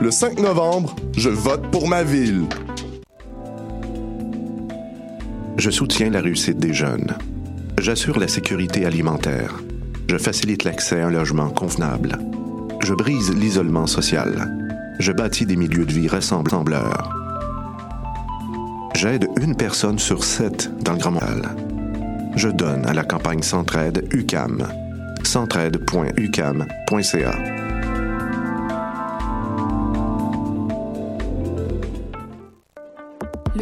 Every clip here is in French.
Le 5 novembre, je vote pour ma ville. Je soutiens la réussite des jeunes. J'assure la sécurité alimentaire. Je facilite l'accès à un logement convenable. Je brise l'isolement social. Je bâtis des milieux de vie rassembleurs. J'aide une personne sur sept dans le Grand Montréal. Je donne à la campagne Centraide UCAM. centraide.ucam.ca.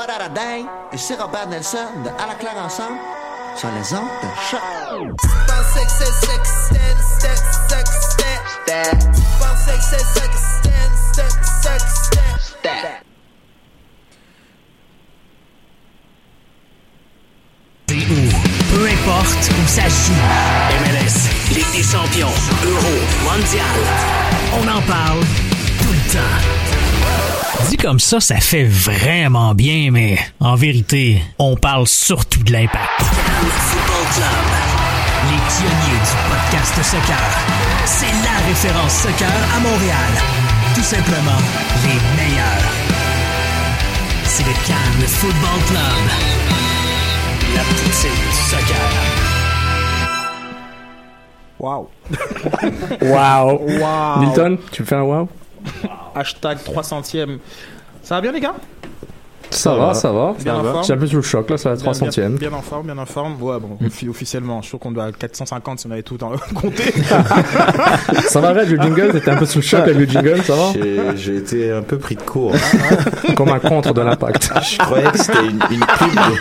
What? Et c'est Robert Nelson de À la ensemble sur les ondes de choc. Peu importe où. MLS, Ligue des champions, Euro, Mondial. On en parle tout le temps. Dit comme ça, ça fait vraiment bien, mais en vérité, on parle surtout de l'impact. Football Club. Les pionniers du podcast soccer. C'est la référence soccer à Montréal. Tout simplement, les meilleurs. C'est le Cannes Football Club. La poutine du soccer. Wow. Wow. Wow. Milton, tu me fais un wow? Hashtag 300ème. Ça va bien, les gars? Ça va, ça va. Bien en forme? J'ai un peu sous le choc, là, c'est la Bien- 300ème. Bien, bien en forme, bien en forme. Ouais, bon, offi- officiellement, je trouve qu'on doit à 450 si on avait tout en compté. Ça va, Red, le jingle? T'étais un peu sous le choc avec le jingle, ça va? J'ai- J'ai été un peu pris de court. Comme un contre de l'impact. Je croyais que c'était une, une pub de...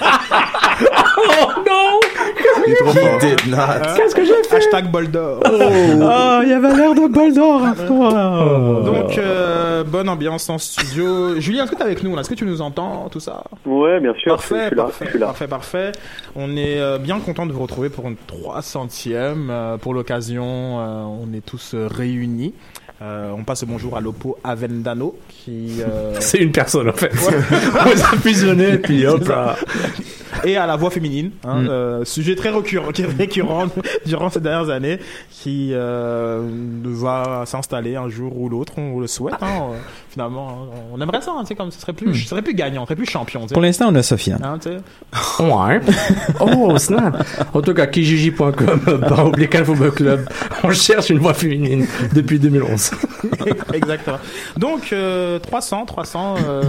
Oh. Qu'est-ce que j'ai fait? Hashtag bol d'or. Oh, il y avait l'air de bol d'or. Oh. Donc, euh, bonne ambiance en studio. Julien, est-ce que tu es avec nous là? Est-ce que tu nous entends Tout ça? Ouais, bien sûr, je Parfait, suis là, parfait, je suis là. parfait, parfait. On est euh, bien content de vous retrouver pour une 300e. euh, pour l'occasion, euh, on est tous euh, réunis. Euh, on passe le bonjour à Lopo Avendano, qui... euh, C'est une personne, en fait. On les a fusionnés, puis hop là. Et à la voix féminine, hein, Mm. euh, sujet très récurrent, qui est récurrent durant ces dernières années, qui euh, va s'installer un jour ou l'autre, on le souhaite. Hein, euh, finalement, hein, on aimerait ça, hein, sais, comme ce serait plus, ce serait plus gagnant, ce serait plus champion. Pour l'instant, on a Sofiane. Hein. Ouais. Oh, snap. En tout cas, kijiji.com, oblique Football Club. On cherche une voix féminine depuis 2011. Exactement. Donc euh, 300, 300. Euh,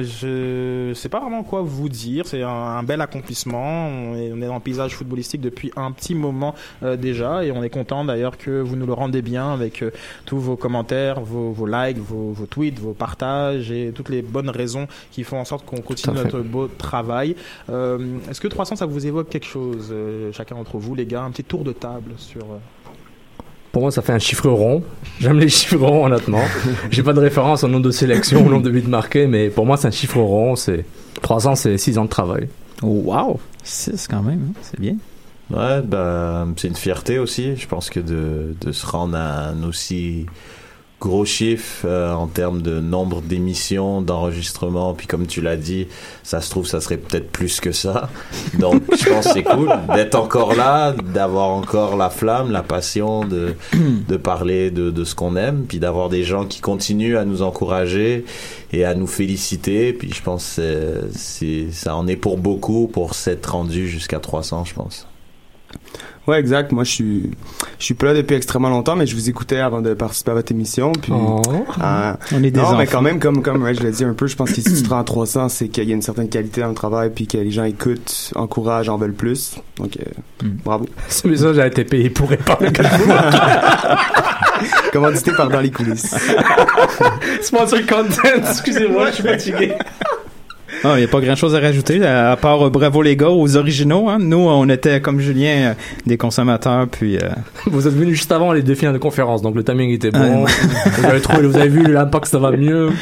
je sais pas vraiment quoi vous dire. C'est un, un bel accomplissement. On est, on est dans le paysage footballistique depuis un petit moment euh, déjà, et on est content d'ailleurs que vous nous le rendez bien avec euh, tous vos commentaires, vos, vos likes, vos, vos tweets, vos partages et toutes les bonnes raisons qui font en sorte qu'on continue notre beau travail. Euh, Est-ce que 300 ça vous évoque quelque chose, chacun d'entre vous, les gars, un petit tour de table sur. Pour moi, ça fait un chiffre rond. J'aime les chiffres ronds, honnêtement. J'ai pas de référence au nombre de sélections, au nombre de buts marqués, mais pour moi, c'est un chiffre rond. C'est 3 ans, c'est 6 ans de travail. Oh, wow! 6 quand même, hein, c'est bien. Ouais, ben, c'est une fierté aussi. Je pense que de, de se rendre à un aussi gros chiffres euh, en termes de nombre d'émissions, d'enregistrements. Puis comme tu l'as dit, ça se trouve, ça serait peut-être plus que ça. Donc je pense que c'est cool d'être encore là, d'avoir encore la flamme, la passion de, de parler de, de ce qu'on aime, puis d'avoir des gens qui continuent à nous encourager et à nous féliciter. Puis je pense que c'est- c'est- ça en est pour beaucoup pour s'être rendu jusqu'à 300, je pense. Ouais, exact. Moi, je suis, je suis pas là depuis extrêmement longtemps, mais je vous écoutais avant de participer à votre émission. Puis, Oh. euh, On est des non, mais quand même, comme comme Reg l'a dit un peu, je pense que si tu te rends à 300, c'est qu'il y a une certaine qualité dans le travail, puis que les gens écoutent, encouragent, en veulent plus. Donc, euh, bravo. Ce message a été payé pour répondre. Commandité par dans les coulisses. Sponsor content, excusez-moi, je suis fatigué. Il n'y a pas grand chose à rajouter, à, part euh, bravo les gars aux originaux. Hein. Nous, on était, comme Julien, euh, des consommateurs, puis... euh, Vous êtes venu juste avant les deux finales de conférence, donc le timing était Ah, bon. vous avez trouvé, vous avez vu l'impact, ça va mieux. Ouais.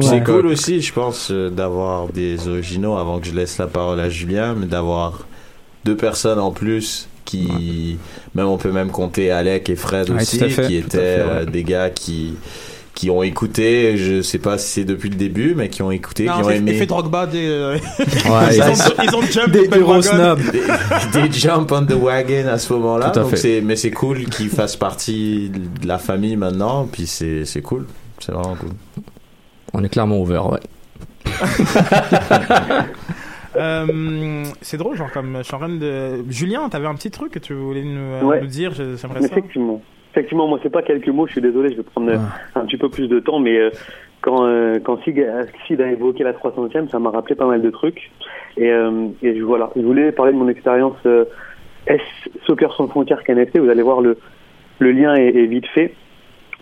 C'est cool aussi, je pense, euh, d'avoir des originaux avant que je laisse la parole à Julien, mais d'avoir deux personnes en plus qui, même on peut même compter Alec et Fred Ouais, aussi, qui étaient à fait, ouais. euh, des gars qui qui ont écouté, je sais pas si c'est depuis le début, mais qui ont écouté, Non, qui ont aimé. effet Drogba des. euh, Ouais, ils, ont, ils- ont jump Des the gros snobs. des, des jump on the wagon à ce moment-là. Tout à Donc fait. c'est, mais c'est cool qu'ils fassent partie de la famille maintenant, puis c'est, c'est cool. C'est vraiment cool. On est clairement ouvert, ouais. Euh, c'est drôle, genre, comme je suis en train de. Julien, t'avais un petit truc que tu voulais nous, euh, Ouais. nous dire, j'aimerais ça. Effectivement. Effectivement, moi, c'est pas quelques mots, je suis désolé, je vais prendre euh, un petit peu plus de temps, mais euh, quand, euh, quand Sid, a- Sid a évoqué la 300e, ça m'a rappelé pas mal de trucs. Et, euh, et je- voilà, je voulais parler de mon expérience S Soccer sans frontières KNFC, vous allez voir le, le lien est, est vite fait.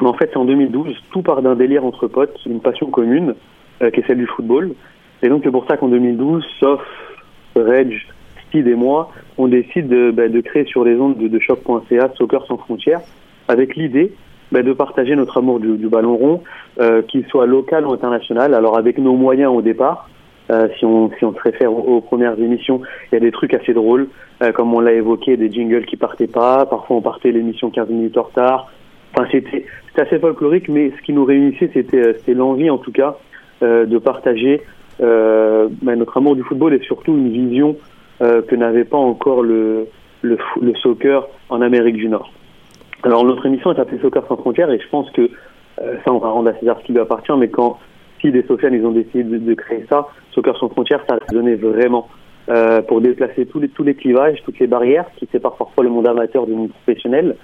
Mais en fait, c'est en 2012, tout part d'un délire entre potes, une passion commune, qui est celle du football. Et donc, c'est pour ça qu'en 2012, sauf Reg, Steve et moi, on décide de, bah, de créer sur les ondes de, de choc.ca Soccer sans frontières, avec l'idée bah, de partager notre amour du, du ballon rond, euh, qu'il soit local ou international. Alors, avec nos moyens au départ, euh, si, on, si on se réfère aux, premières émissions, il y a des trucs assez drôles, euh, comme on l'a évoqué, des jingles qui partaient pas, parfois on partait l'émission 15 minutes en retard. Enfin, c'était assez folklorique, mais ce qui nous réunissait, c'était euh, l'envie, en tout cas, euh, de partager euh, bah, notre amour du football et surtout une vision que n'avait pas encore le, le, le soccer en Amérique du Nord. Alors notre émission est appelée Soccer sans frontières et je pense que euh, ça on va rendre à César ce qui lui appartient, mais quand Sid et Sofiane ils ont décidé de, créer ça, Soccer sans frontières, ça résonnait vraiment euh, pour déplacer tous les tous les clivages, toutes les barrières qui séparent parfois le monde amateur du monde professionnel,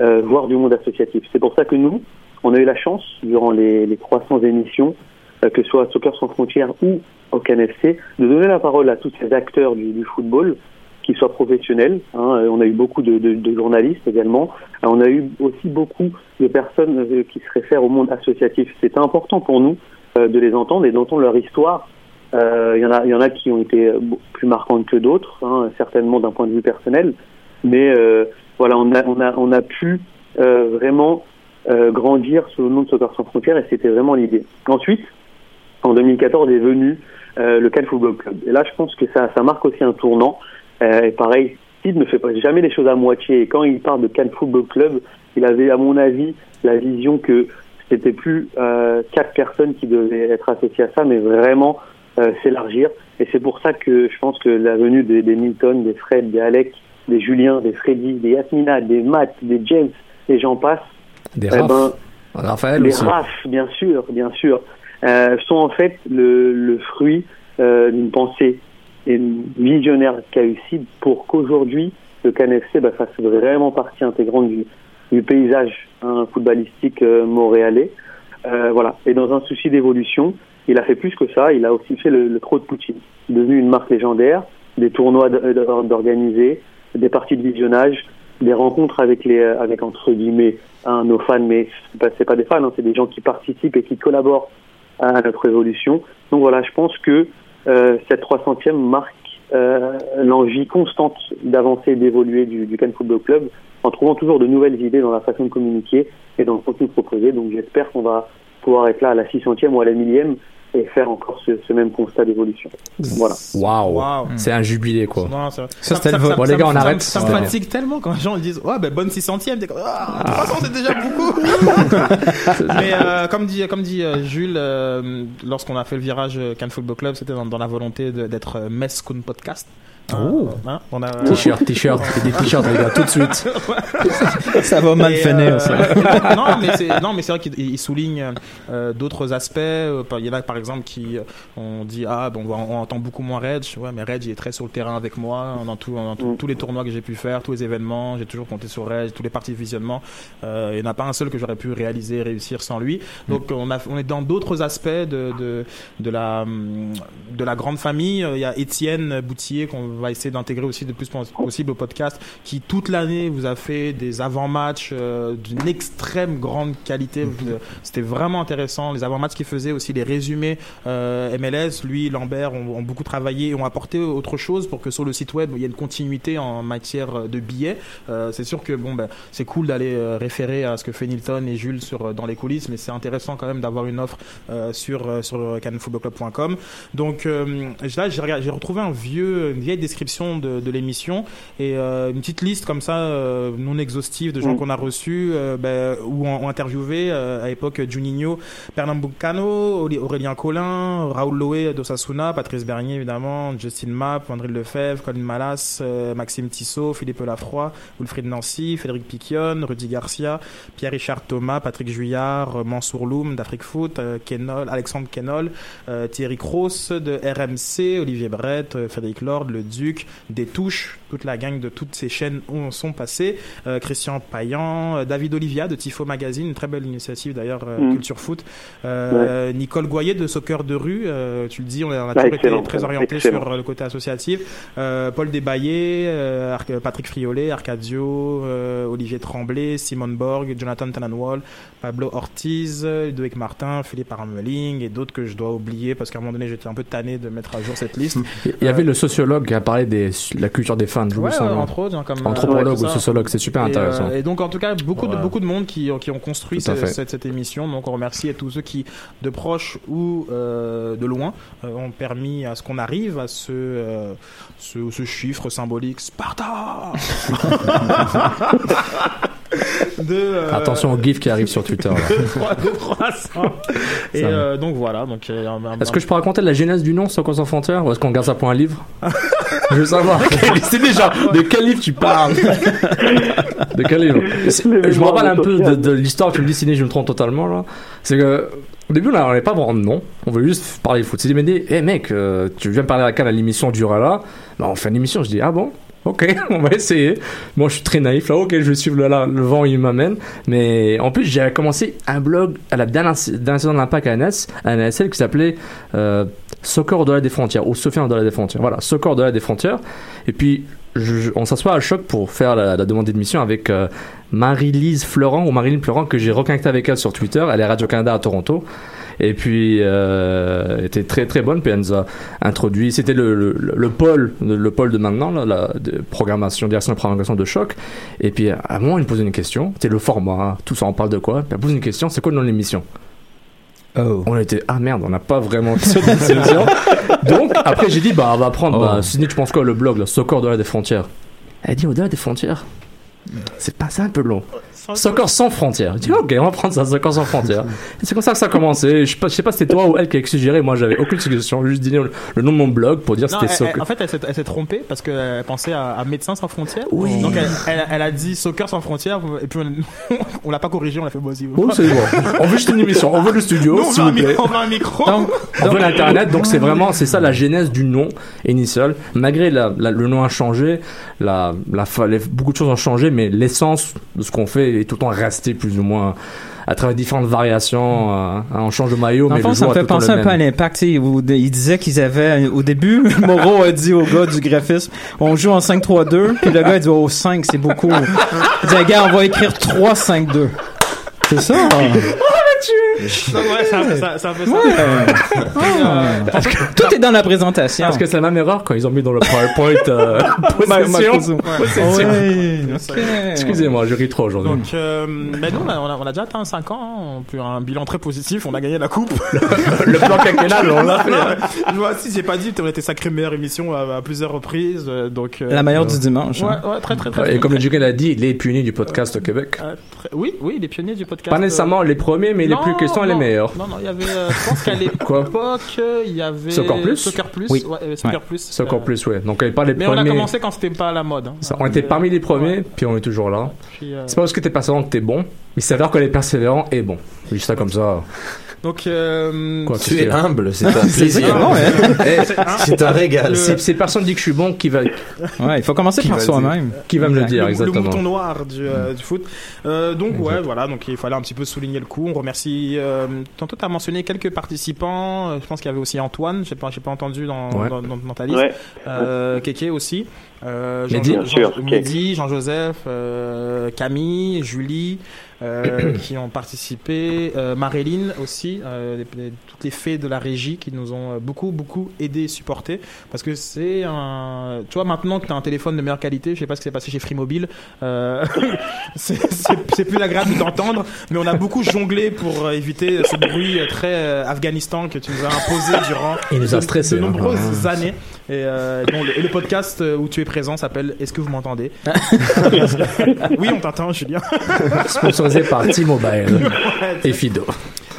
euh, voire du monde associatif. C'est pour ça que nous, on a eu la chance durant les, les 300 émissions, que ce soit Soccer sans frontières ou au CanFC, de donner la parole à tous ces acteurs du football qui soient professionnels. hein. Euh, On a eu beaucoup de, journalistes également. Euh, On a eu aussi beaucoup de personnes euh, qui se réfèrent au monde associatif. C'était important pour nous de les entendre et d'entendre leur histoire. Il y, en a, y en a qui ont été plus marquantes que d'autres, hein, certainement d'un point de vue personnel. Mais voilà, on a, on a, on a pu vraiment grandir sous le nom de Soccer sans frontières et c'était vraiment l'idée. Ensuite, en 2014 est venu le Cannes Football Club. Et là, je pense que ça, ça marque aussi un tournant. Euh, et pareil, Sid ne fait pas jamais les choses à moitié. Et quand il parle de Cannes Football Club, il avait, à mon avis, la vision que c'était plus euh, quatre personnes qui devaient être associées à ça, mais vraiment euh, s'élargir. Et c'est pour ça que je pense que la venue des, des Milton, des Fred, des Alec, des Julien, des Freddy, des Yasmina, des Matt, des James, et j'en passe, Des eh ben, Raphaël les aussi. RAF, bien sûr, bien sûr, euh, sont en fait le, le fruit euh, d'une pensée et visionnaire Sid pour qu'aujourd'hui le CanFC bah, fasse vraiment partie intégrante du, paysage hein, footballistique euh, montréalais. Euh, voilà. Et dans un souci d'évolution, il a fait plus que ça. Il a aussi fait le, le de Poutine, devenu une marque légendaire, des tournois d- d'organiser, des parties de visionnage, des rencontres avec les, euh, avec entre guillemets, hein, nos fans, mais c'est pas, pas des fans, hein, c'est des gens qui participent et qui collaborent à notre évolution. Donc voilà, je pense que euh, cette 300e marque euh, l'envie constante d'avancer et d'évoluer du, du Cannes Football Club en trouvant toujours de nouvelles idées dans la façon de communiquer et dans le contenu proposé. Donc j'espère qu'on va pouvoir être là à la 600e ou à la millième et faire encore ce, ce même constat d'évolution. Voilà. Waouh. Waouh. C'est un jubilé, quoi. Non, ça, Ça, vote. Bon, les gars, on ça- arrête. Ça, me fatigue tellement quand les gens disent Ouais, ben bonne 600ème. T'es comme, Ah, 300, c'est déjà beaucoup. Mais euh, comme dit, comme dit euh, Jules, euh, lorsqu'on a fait le virage Cannes Football Club, c'était dans, dans la volonté d'être Kun Podcast. Oh. Hein, on a- T-shirt, t-shirt, des t-shirts, les gars, tout de suite. Ça va mal finir, ça. euh, non, mais c'est non, mais c'est vrai qu'il il souligne euh, d'autres aspects. Euh, Il y en a par exemple qui euh, on dit ah bon, on, on entend beaucoup moins Reg. Ouais, mais Reg il est très sur le terrain avec moi dans, tout, dans tout- tous les tournois que j'ai pu faire, tous les événements. J'ai toujours compté sur Reg, tous les parties de visionnement. Euh, il n'y en a pas un seul que j'aurais pu réaliser, réussir sans lui. Donc on a on est dans d'autres aspects de de de la de la grande famille. Il y a Étienne Boutier qu'on va essayer d'intégrer aussi le plus possible au podcast, qui toute l'année vous a fait des avant-matchs euh, d'une extrême grande qualité. Euh, C'était vraiment intéressant. Les avant-matchs qu'il faisait, aussi les résumés euh, MLS, lui, Lambert ont, ont beaucoup travaillé et ont apporté autre chose pour que sur le site web il y ait une continuité en matière de billets. Euh, c'est sûr que bon, ben, c'est cool d'aller référer à ce que fait Nilton et Jules sur, dans les coulisses, mais c'est intéressant quand même d'avoir une offre sur, sur canfootballclub.com. Donc là, j'ai retrouvé un vieux, une vieille description de, de l'émission et euh, une petite liste comme ça, euh, non exhaustive, de gens Mm. qu'on a reçus euh, ben, ou ont, ont interviewé euh, à l'époque Juninho, Pernambucano, Aurélien Collin, Raoul Loé d'Osasuna, Patrice Bernier évidemment, Justin Mapp, André Lefebvre, Colin Malas, Maxime Tissot, Philippe Lafroy, Wilfried Nancy, Frédéric Piquion, Rudy Garcia, Pierre-Richard Thomas, Patrick Juillard, Mansour Loum d'Afrique Foot, Kenol, Alexandre Kenol, Thierry Cross de RMC, Olivier Brett, Frédéric Lord, Le Duc, Des Touches, toute la gang de toutes ces chaînes ont, sont passées, euh, Christian Payan, euh, David Olivia de Tifo Magazine, une très belle initiative d'ailleurs, euh, Mm. Culture Foot, euh, Nicole Goyer de Soccer de rue, euh, tu le dis, on a, on a toujours été très orienté excellent. sur le côté associatif, euh, Paul Desbaillés, euh, Ar- Patrick Friolet, Arcadio, euh, Olivier Tremblay, Simone Borg, Jonathan Tananwall, Pablo Ortiz, Ludovic Martin, Philippe Armeling et d'autres que je dois oublier parce qu'à un moment donné j'étais un peu tanné de mettre à jour cette liste. Il y avait le sociologue qui a parlé de la culture des fans. Ouais, nom. entre autres, hein, comme, euh, Anthropologue ouais, ou sociologue, c'est super Et, intéressant. euh, et donc, en tout cas, beaucoup, de, beaucoup de monde qui, qui ont construit cette, cette émission. Donc, on remercie à tous ceux qui, de proche ou euh, de loin, euh, ont permis à ce qu'on arrive à ce, euh, ce, ce chiffre symbolique Sparta de, euh, Attention au gif qui arrive sur Twitter. là. de trois- de 300. Et euh, donc, voilà. Donc, euh, Est-ce que je peux raconter la genèse du nom sans frontières ou est-ce qu'on garde ça pour un livre? Je veux savoir. C'est déjà de quel livre tu parles De quel livre Je me rappelle un peu de, de l'histoire. Tu me dis je me trompe totalement là. C'est que au début on n'avait pas vraiment de nom. On voulait juste parler foot. C'est dit mais dis, hey mec, euh, tu viens parler à la à l'émission Durala bah, On fait une émission. Je dis ah bon? Ok, on va essayer. Moi, je suis très naïf. Là, ok, je vais suivre le, la- le vent, il m'amène. Mais en plus, j'ai commencé un blog à la dernière, dernière saison de l'Impact à NS, à NSL qui s'appelait euh, Soccer au-delà des frontières, ou Sophia au-delà des frontières. Voilà, Soccer au-delà des frontières. Et puis, on s'assoit à choc pour faire la, demande d'émission avec euh, Marie-Lise Florent, ou Marilyn Florent, que j'ai reconnecté avec elle sur Twitter. Elle est Radio-Canada à Toronto. Et puis, euh, elle était très très bonne. Puis elle nous a introduit. C'était le, le, le pôle, le, le pôle de maintenant, la de programmation, direction de programmation de choc. Et puis, à un moment, il me posait une question. C'était le format, tout ça, on parle de quoi? Puis elle pose une question c'est quoi le nom de l'émission? On était, ah merde, on n'a pas vraiment. Donc, après, j'ai dit, bah, on va prendre, bah, Sydney, tu penses quoi, le blog, le Soccer au-delà des frontières? Elle dit, au-delà des frontières C'est pas ça un peu long. Soccer sans frontières. Je dis, ok, on va prendre ça, Soccer sans frontières. Et c'est comme ça que ça a commencé. Je sais pas, je sais pas si c'était toi ou elle qui a suggéré. Moi, j'avais aucune suggestion. Juste dit le, nom de mon blog pour dire Non, c'était Soccer. en fait, elle s'est, elle s'est trompée parce qu'elle pensait à, à Médecins sans frontières. Donc, elle, elle- elle a dit Soccer sans frontières. Et puis, on, on l'a pas corrigé, on l'a fait moi aussi. Oh, c'est bon. On veut juste une émission. On veut le studio, s'il veut un vous plaît. micro, on veut un micro. On veut l'internet, donc c'est vraiment c'est ça la genèse du nom initial. Malgré la, la- le nom a changé, la, la, fa- les- beaucoup de choses ont changé, mais l'essence de ce qu'on fait est tout le temps resté plus ou moins à travers différentes variations. euh, on change de maillot, Dans mais le fond, le ça me fait penser un peu à l'impact. tu sais, où de- Il disait qu'ils avaient, au début, Moreau a dit au gars du graphisme, on joue en 5-3-2, puis le gars a dit, oh, 5, c'est beaucoup. Il dit, gars, on va écrire 3-5-2. C'est ça? hein? Battu Non, ouais, c'est un peu ça. c'est un peu ça. Ouais. euh, Tout est dans la présentation. Parce que c'est la même erreur quand ils ont mis dans le PowerPoint euh, possession. Ouais. Excusez-moi, je ris trop aujourd'hui. Donc, euh, ben nous, on a, on a- on a déjà atteint 5 ans, hein, puis un bilan très positif, on a gagné la coupe. le plan quinquennal, on l'a fait. hein. Moi aussi, j'ai pas dit, on a été sacrée meilleure émission à, à plusieurs reprises, euh, donc... euh, La meilleure du dimanche. Ouais, hein. ouais, très, très, très. Et comme le. Dugan l'a dit, les pionniers du podcast au Québec. Euh, Oui, oui, les pionniers du podcast. Pas nécessairement les premiers, mais les plus questions et les non, meilleurs. Non, non, il y avait, euh, je pense qu'à Quoi l'époque, euh, il y avait... Soccer Plus Soccer Plus, Oui. ouais, avait Soccer Ouais. Plus. Plus, ouais. Donc, pas les Mais premiers. on a commencé quand c'était pas à la mode. hein. Ça, on était parmi les premiers, puis on est toujours là. Euh, C'est pas parce que t'es persévérant que t'es bon, mais il s'avère que les persévérants est bon. Je dis ça comme ça. Donc, euh, Quoi, Tu es humble, c'est un C'est plaisir. Eh, C'est un- C'est régal. Si personne dit que je suis bon, qui va, Ouais, il faut commencer Qui par soi-même. qui va me le dire le, le exactement mouton noir du, euh, du foot. Euh, donc ouais, voilà, donc il fallait un petit peu souligner le coup. On remercie. Euh, tantôt tu as mentionné quelques participants. Je pense qu'il y avait aussi Antoine. J'ai pas, j'ai pas entendu dans, Ouais. dans, dans- dans ta liste. Ouais. Euh, Kéké aussi. Euh. Jean-. Mehdi, Jean-Joseph, euh, Camille, Julie, qui ont participé, euh, Maréline aussi, euh, les- les- toutes les fées de la régie qui nous ont euh, beaucoup, beaucoup aidé et supporté. Parce que c'est un. Tu vois, maintenant que tu as un téléphone de meilleure qualité, je sais pas ce qui s'est passé chez Free Mobile, euh, c'est plus agréable d'entendre, mais on a beaucoup jonglé pour euh, éviter ce bruit euh, très euh, Afghanistan que tu nous as imposé durant Il nous a de- stressé, de hein. nombreuses années. Et, euh, le, et le podcast euh, où tu es présent s'appelle Est-ce que vous m'entendez Oui, on t'entend, Julien. Sponsorisé par T-Mobile Ouais, et Fido.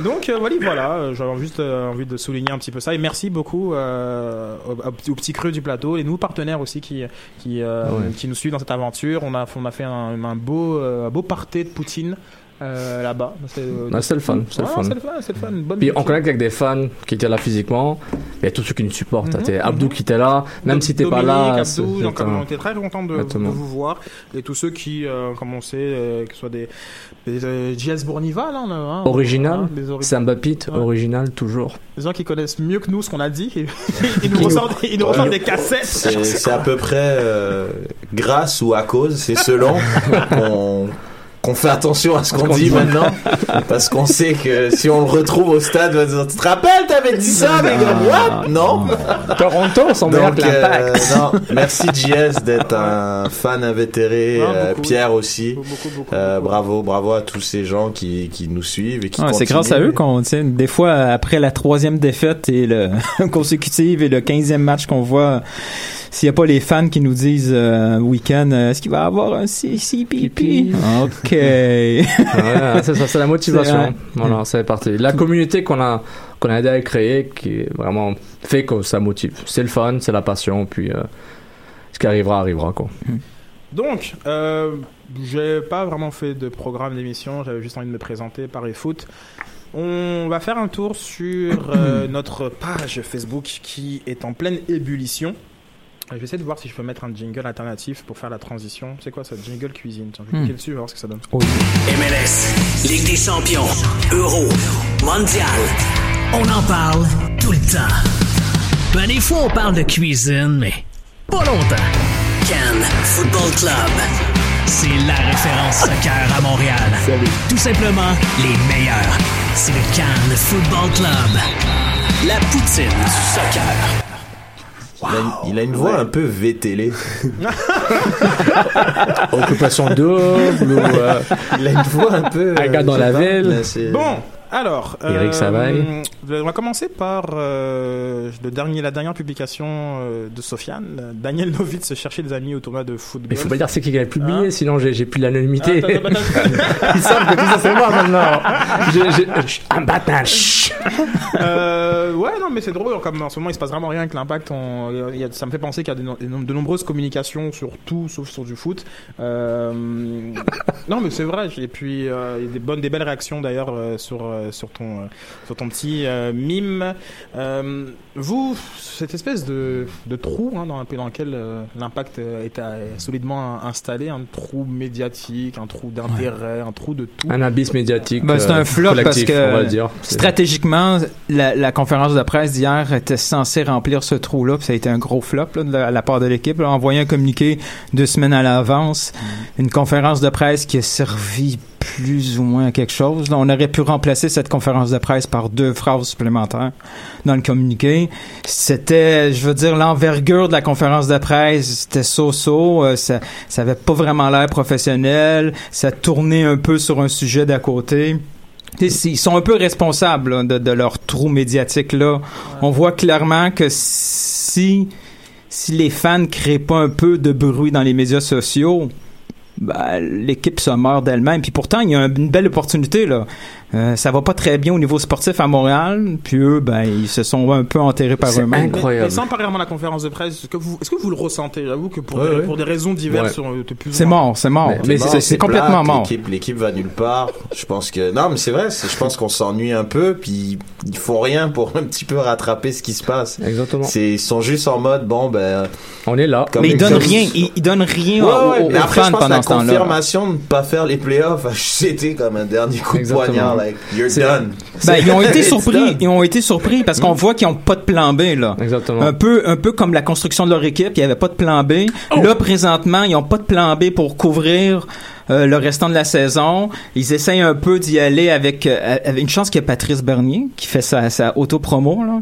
donc euh, voilà, voilà, euh, j'avais juste euh, envie de souligner un petit peu ça et merci beaucoup euh, au, au petit- creux du plateau et nous partenaires aussi qui qui, Ouais. qui nous suivent dans cette aventure. On a on a fait un, un beau un beau party de Poutine euh, là-bas. C'est euh, c'est le fun, c'est le c'est le fun, c'est le fun. Une bonne Puis on connecte avec des fans qui étaient là physiquement, et tous ceux qui nous supportent. Mhm. Abdou qui était là, même si t'es pas là. Abdou, c'est- donc, on était très content de, vous voir. Et tous ceux qui, euh, comme on sait, euh, que ce soit des, des euh, JS Bournival, hein, hein, Original, hein, Samba Pete, Ouais. original toujours. des gens qui connaissent mieux que nous ce qu'on a dit. Ils nous ressortent, ils nous ressortent des cassettes. C'est à peu près euh, grâce ou à cause, c'est selon qu'on qu'on fait attention à ce qu'on dit maintenant. parce qu'on sait que si on le retrouve au stade on va dire tu te rappelles t'avais dit ça mais what? Non. Toronto sont meilleurs donc euh, non. Merci JS d'être un fan invétéré euh, beaucoup. Pierre aussi. Beaucoup, beaucoup, Euh, beaucoup. bravo bravo à tous ces gens qui, qui nous suivent et qui Ouais, c'est grâce à eux qu'on, sais, des fois, après la troisième défaite et le consécutive et le quinzième match qu'on voit, s'il n'y a pas les fans qui nous disent euh, week-end, euh, est-ce qu'il va y avoir un CCPP? OK. Ouais, c'est ça, c'est la motivation. Voilà, c'est parti. La communauté qu'on a, qu'on a aidé à créer, qui est vraiment fait que ça motive. C'est le fun, c'est la passion, puis euh, ce qui arrivera, arrivera, quoi. Donc, euh, j'ai pas vraiment fait de programme d'émission, j'avais juste envie de me présenter par foot. On va faire un tour sur euh, notre page Facebook qui est en pleine ébullition. Je vais essayer de voir si je peux mettre un jingle alternatif pour faire la transition. C'est quoi ça Jingle cuisine? Tiens, je vais Hmm. cliquer dessus, on va voir ce que ça donne. MLS, Ligue des champions, Euro, Mondial. On en parle tout le temps. Ben, des fois, on parle de cuisine, mais pas longtemps. Cannes Football Club. C'est la référence soccer à Montréal. Tout simplement les meilleurs. C'est le Cannes Football Club. La poutine du soccer. Il, a une, il a une voix un peu VTL Occupation double ou euh, il a une voix un peu Un gars euh, dans la sais pas, ville. mais c'est- Bon, alors. Eric Savaille. On va commencer par euh, le dernier, la dernière publication euh, de Sofiane. Daniel Novitz cherchait des amis au tournoi de football. Il faut pas dire c'est qui qui a publié, Hein sinon j'ai plus l'anonymité. Ah. Ils savent que tout ça c'est moi maintenant. J'ai- Chut, Un bâtard. Euh, ouais, non, mais c'est drôle. Comme en ce moment, il se passe vraiment rien avec l'impact. il Ça me fait penser qu'il y a de, no- de nombreuses communications sur tout, sauf sur du foot. Euh, non, mais c'est vrai. Et puis, euh, il y a des bonnes, des belles réactions d'ailleurs euh, sur euh, sur ton euh, sur ton petit euh, mime. Euh, vous, cette espèce de, de trou hein, dans un peu dans lequel euh, l'impact euh, est euh, solidement installé, un trou médiatique, un trou d'intérêt, un trou de tout. Un abysse médiatique. Ben, c'est euh, un flop parce que on va dire. Stratégiquement, la, la conférence de presse d'hier était censée remplir ce trou-là, puis ça a été un gros flop là, de la, à la part de l'équipe. Envoyer un communiqué deux semaines à l'avance, Mm. une conférence de presse qui a servi plus ou moins quelque chose. On aurait pu remplacer cette conférence de presse par deux phrases supplémentaires dans le communiqué. C'était, je veux dire, l'envergure de la conférence de presse, c'était so-so. euh, ça, ça avait pas vraiment l'air professionnel. Ça tournait un peu sur un sujet d'à côté. Ils sont un peu responsables de leur trou médiatique là. On voit clairement que si si les fans créent pas un peu de bruit dans les médias sociaux, ben, l'équipe se meurt d'elle-même. Puis pourtant, il y a une belle opportunité là. Euh, ça va pas très bien au niveau sportif à Montréal. Puis eux, ben, ils se sont un peu enterrés par eux-mêmes. Mais, mais sans parler de la conférence de presse, est-ce que vous, est-ce que vous le ressentez J'avoue que pour, Ouais, des, ouais. pour des raisons diverses, Ouais. ou C'est mort, c'est mort. Mais c'est- complètement mort. L'équipe, l'équipe va nulle part. Je pense que non, mais c'est vrai. Je pense qu'on s'ennuie un peu, puis ils font rien pour un petit peu rattraper ce qui se passe. Exactement. C'est, ils sont juste en mode bon ben. On est là. Mais ils donnent rien, ils, ils donnent rien Ouais, aux, ouais, aux mais après, fans je pense pendant la ce temps-là. confirmation de ne pas faire les playoffs, c'était comme un dernier coup de poignard. Like, you're C'est- done. Ben, ils ont été surpris, ils ont été surpris parce qu'on voit qu'ils ont pas de plan B là. Exactement. Un peu, un peu comme la construction de leur équipe, il y avait pas de plan B. Là présentement, ils ont pas de plan B pour couvrir euh, le restant de la saison. Ils essayent un peu d'y aller avec, euh, avec une chance qu'il y a Patrice Bernier qui fait sa, sa auto-promo là.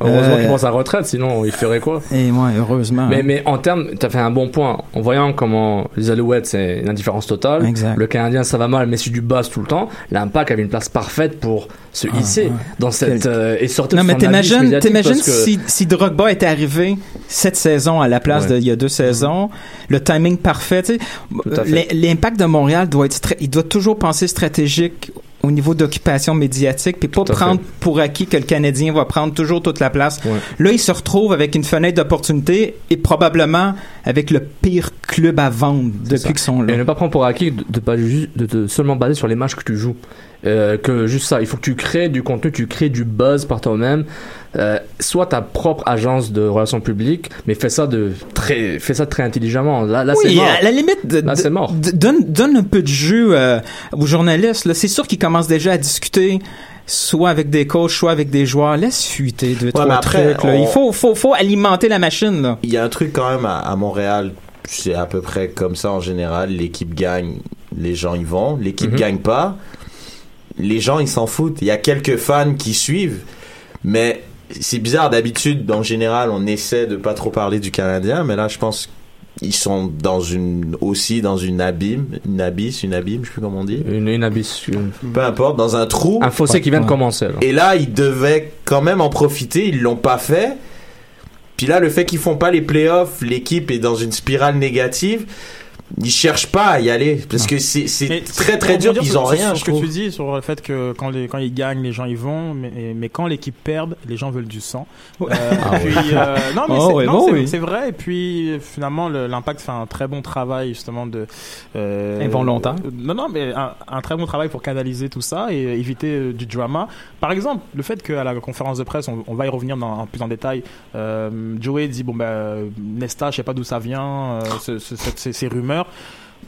Heureusement Euh, qu'il prend sa retraite, sinon il ferait quoi? Et ouais, heureusement. Mais, mais en termes, t'as fait un bon point. En voyant comment les Alouettes, c'est une indifférence totale. Exact. Le Canadien, ça va mal, mais c'est du buzz tout le temps. L'Impact avait une place parfaite pour se hisser dans cette, euh, et sortir Non, de mais t'imagines, t'imagines que- si, si Drogba était arrivé cette saison à la place Ouais. d'il y a deux saisons, le timing parfait, L'impact de Montréal doit être, il doit toujours penser stratégique au niveau d'occupation médiatique, puis pas prendre fait. pour acquis que le Canadien va prendre toujours toute la place. Ouais. Là, il se retrouve avec une fenêtre d'opportunité et probablement avec le pire club à vendre depuis qu'ils sont là. Et ne pas prendre pour acquis de, de pas juste de seulement baser sur les matchs que tu joues. Euh, que juste ça, il faut que tu crées du contenu, tu crées du buzz par toi-même. Euh, soit ta propre agence de relations publiques, mais fais ça de très, fais ça très intelligemment. Là, là c'est mort. à la limite, de- Là, de- c'est mort. de- donne, donne un peu de jeu euh, aux journalistes. là. C'est sûr qu'ils commencent déjà à discuter soit avec des coachs, soit avec des joueurs. Laisse fuiter deux, Ouais, trois après, trucs. là. on- Il faut, faut, faut alimenter la machine. Là. Il y a un truc quand même à, à Montréal, c'est à peu près comme ça en général. L'équipe gagne, les gens y vont. L'équipe Mhm. gagne pas, les gens ils s'en foutent. Il y a quelques fans qui suivent, mais c'est bizarre. D'habitude, en général, on essaie de pas trop parler du Canadien, mais là, je pense qu'ils sont dans une aussi dans une abîme, une abysse, une abîme, je sais plus comment on dit. Une, une abysse. une- Peu importe, dans un trou. Un fossé qui vient de commencer. là. Et là, ils devaient quand même en profiter, ils l'ont pas fait. Puis là, le fait qu'ils font pas les playoffs, l'équipe est dans une spirale négative. Ils cherchent pas à y aller parce que c'est très très dur. Ils ont rien, je ce que trouve. tu dis sur le fait que quand, les, quand ils gagnent, les gens y vont, mais, mais quand l'équipe perd, les gens veulent du sang. Euh, Ah puis, euh, non, mais Oh c'est oui, non, c'est- oui. c'est vrai. Et puis finalement, le- l'impact fait un très bon travail justement de. Euh, Involontaire. non, non, mais un, un très bon travail pour canaliser tout ça et éviter euh, du drama. Par exemple, le fait qu'à la conférence de presse, on, on va y revenir dans, plus en détail. Joey dit bon ben Nesta, je sais pas d'où ça vient, ce- ce- cette- ces, ces rumeurs.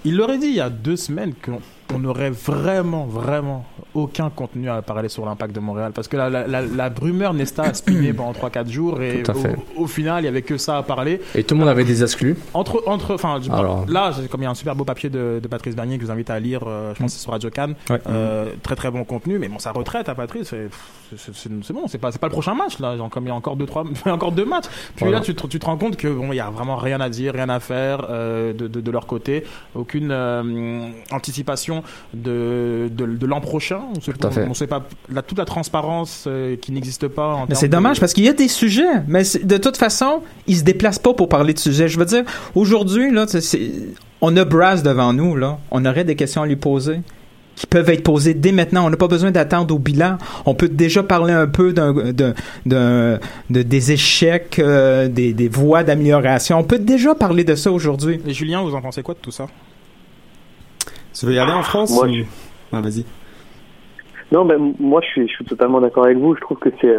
Il l'aurait dit il y a deux semaines qu'on on n'aurait vraiment, vraiment aucun contenu à parler sur l'impact de Montréal. Parce que la, la, la, la rumeur Nesta a spiné pendant 3-4 jours et au, au final, il y avait que ça à parler. Et tout le monde avait des exclus. Entre, entre, enfin, Alors. là, comme il y a un super beau papier de, de Patrice Bernier que je vous invite à lire, euh, je pense que c'est sur Radio Cannes. Ouais. Euh, très très bon contenu, mais bon, sa retraite à Patrice, c'est- bon, c'est pas, c'est pas le prochain match là. Genre, Comme il y a encore deux, trois, encore deux matchs. Puis Voilà. là, tu te, tu te rends compte que bon, il y a vraiment rien à dire, rien à faire euh, de, de, de leur côté, aucune euh, de, de, de l'an prochain. On sait, Tout à fait. on, on sait pas la, toute la transparence euh, qui n'existe pas. en Mais termes c'est de- dommage parce qu'il y a des sujets, mais de toute façon, ils se déplacent pas pour parler de sujets. Je veux dire, aujourd'hui, là, c'est- c'est- on a Brass devant nous, là. On aurait des questions à lui poser qui peuvent être posées dès maintenant. On n'a pas besoin d'attendre au bilan. On peut déjà parler un peu d'un, d'un- d'un- de, des échecs, euh, des, des voies d'amélioration. On peut déjà parler de ça aujourd'hui. Et Julien, vous en pensez quoi de tout ça? Tu veux y aller en France Moi, ou- je- Ah, vas-y. Non, ben moi je suis, je suis totalement d'accord avec vous. Je trouve que c'est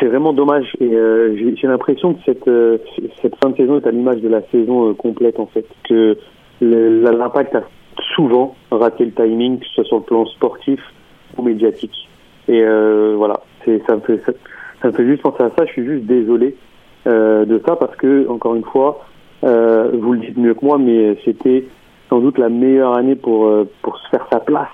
c'est vraiment dommage et euh, j'ai l'impression que cette euh, cette fin de saison est à l'image de la saison euh, complète en fait. Que l'impact a souvent raté le timing, que ce soit sur le plan sportif ou médiatique. Et voilà, c'est ça me fait ça, ça me fait juste penser à ça. Je suis juste désolé de ça parce que encore une fois, vous le dites mieux que moi, mais c'était sans doute la meilleure année pour euh, pour se faire sa place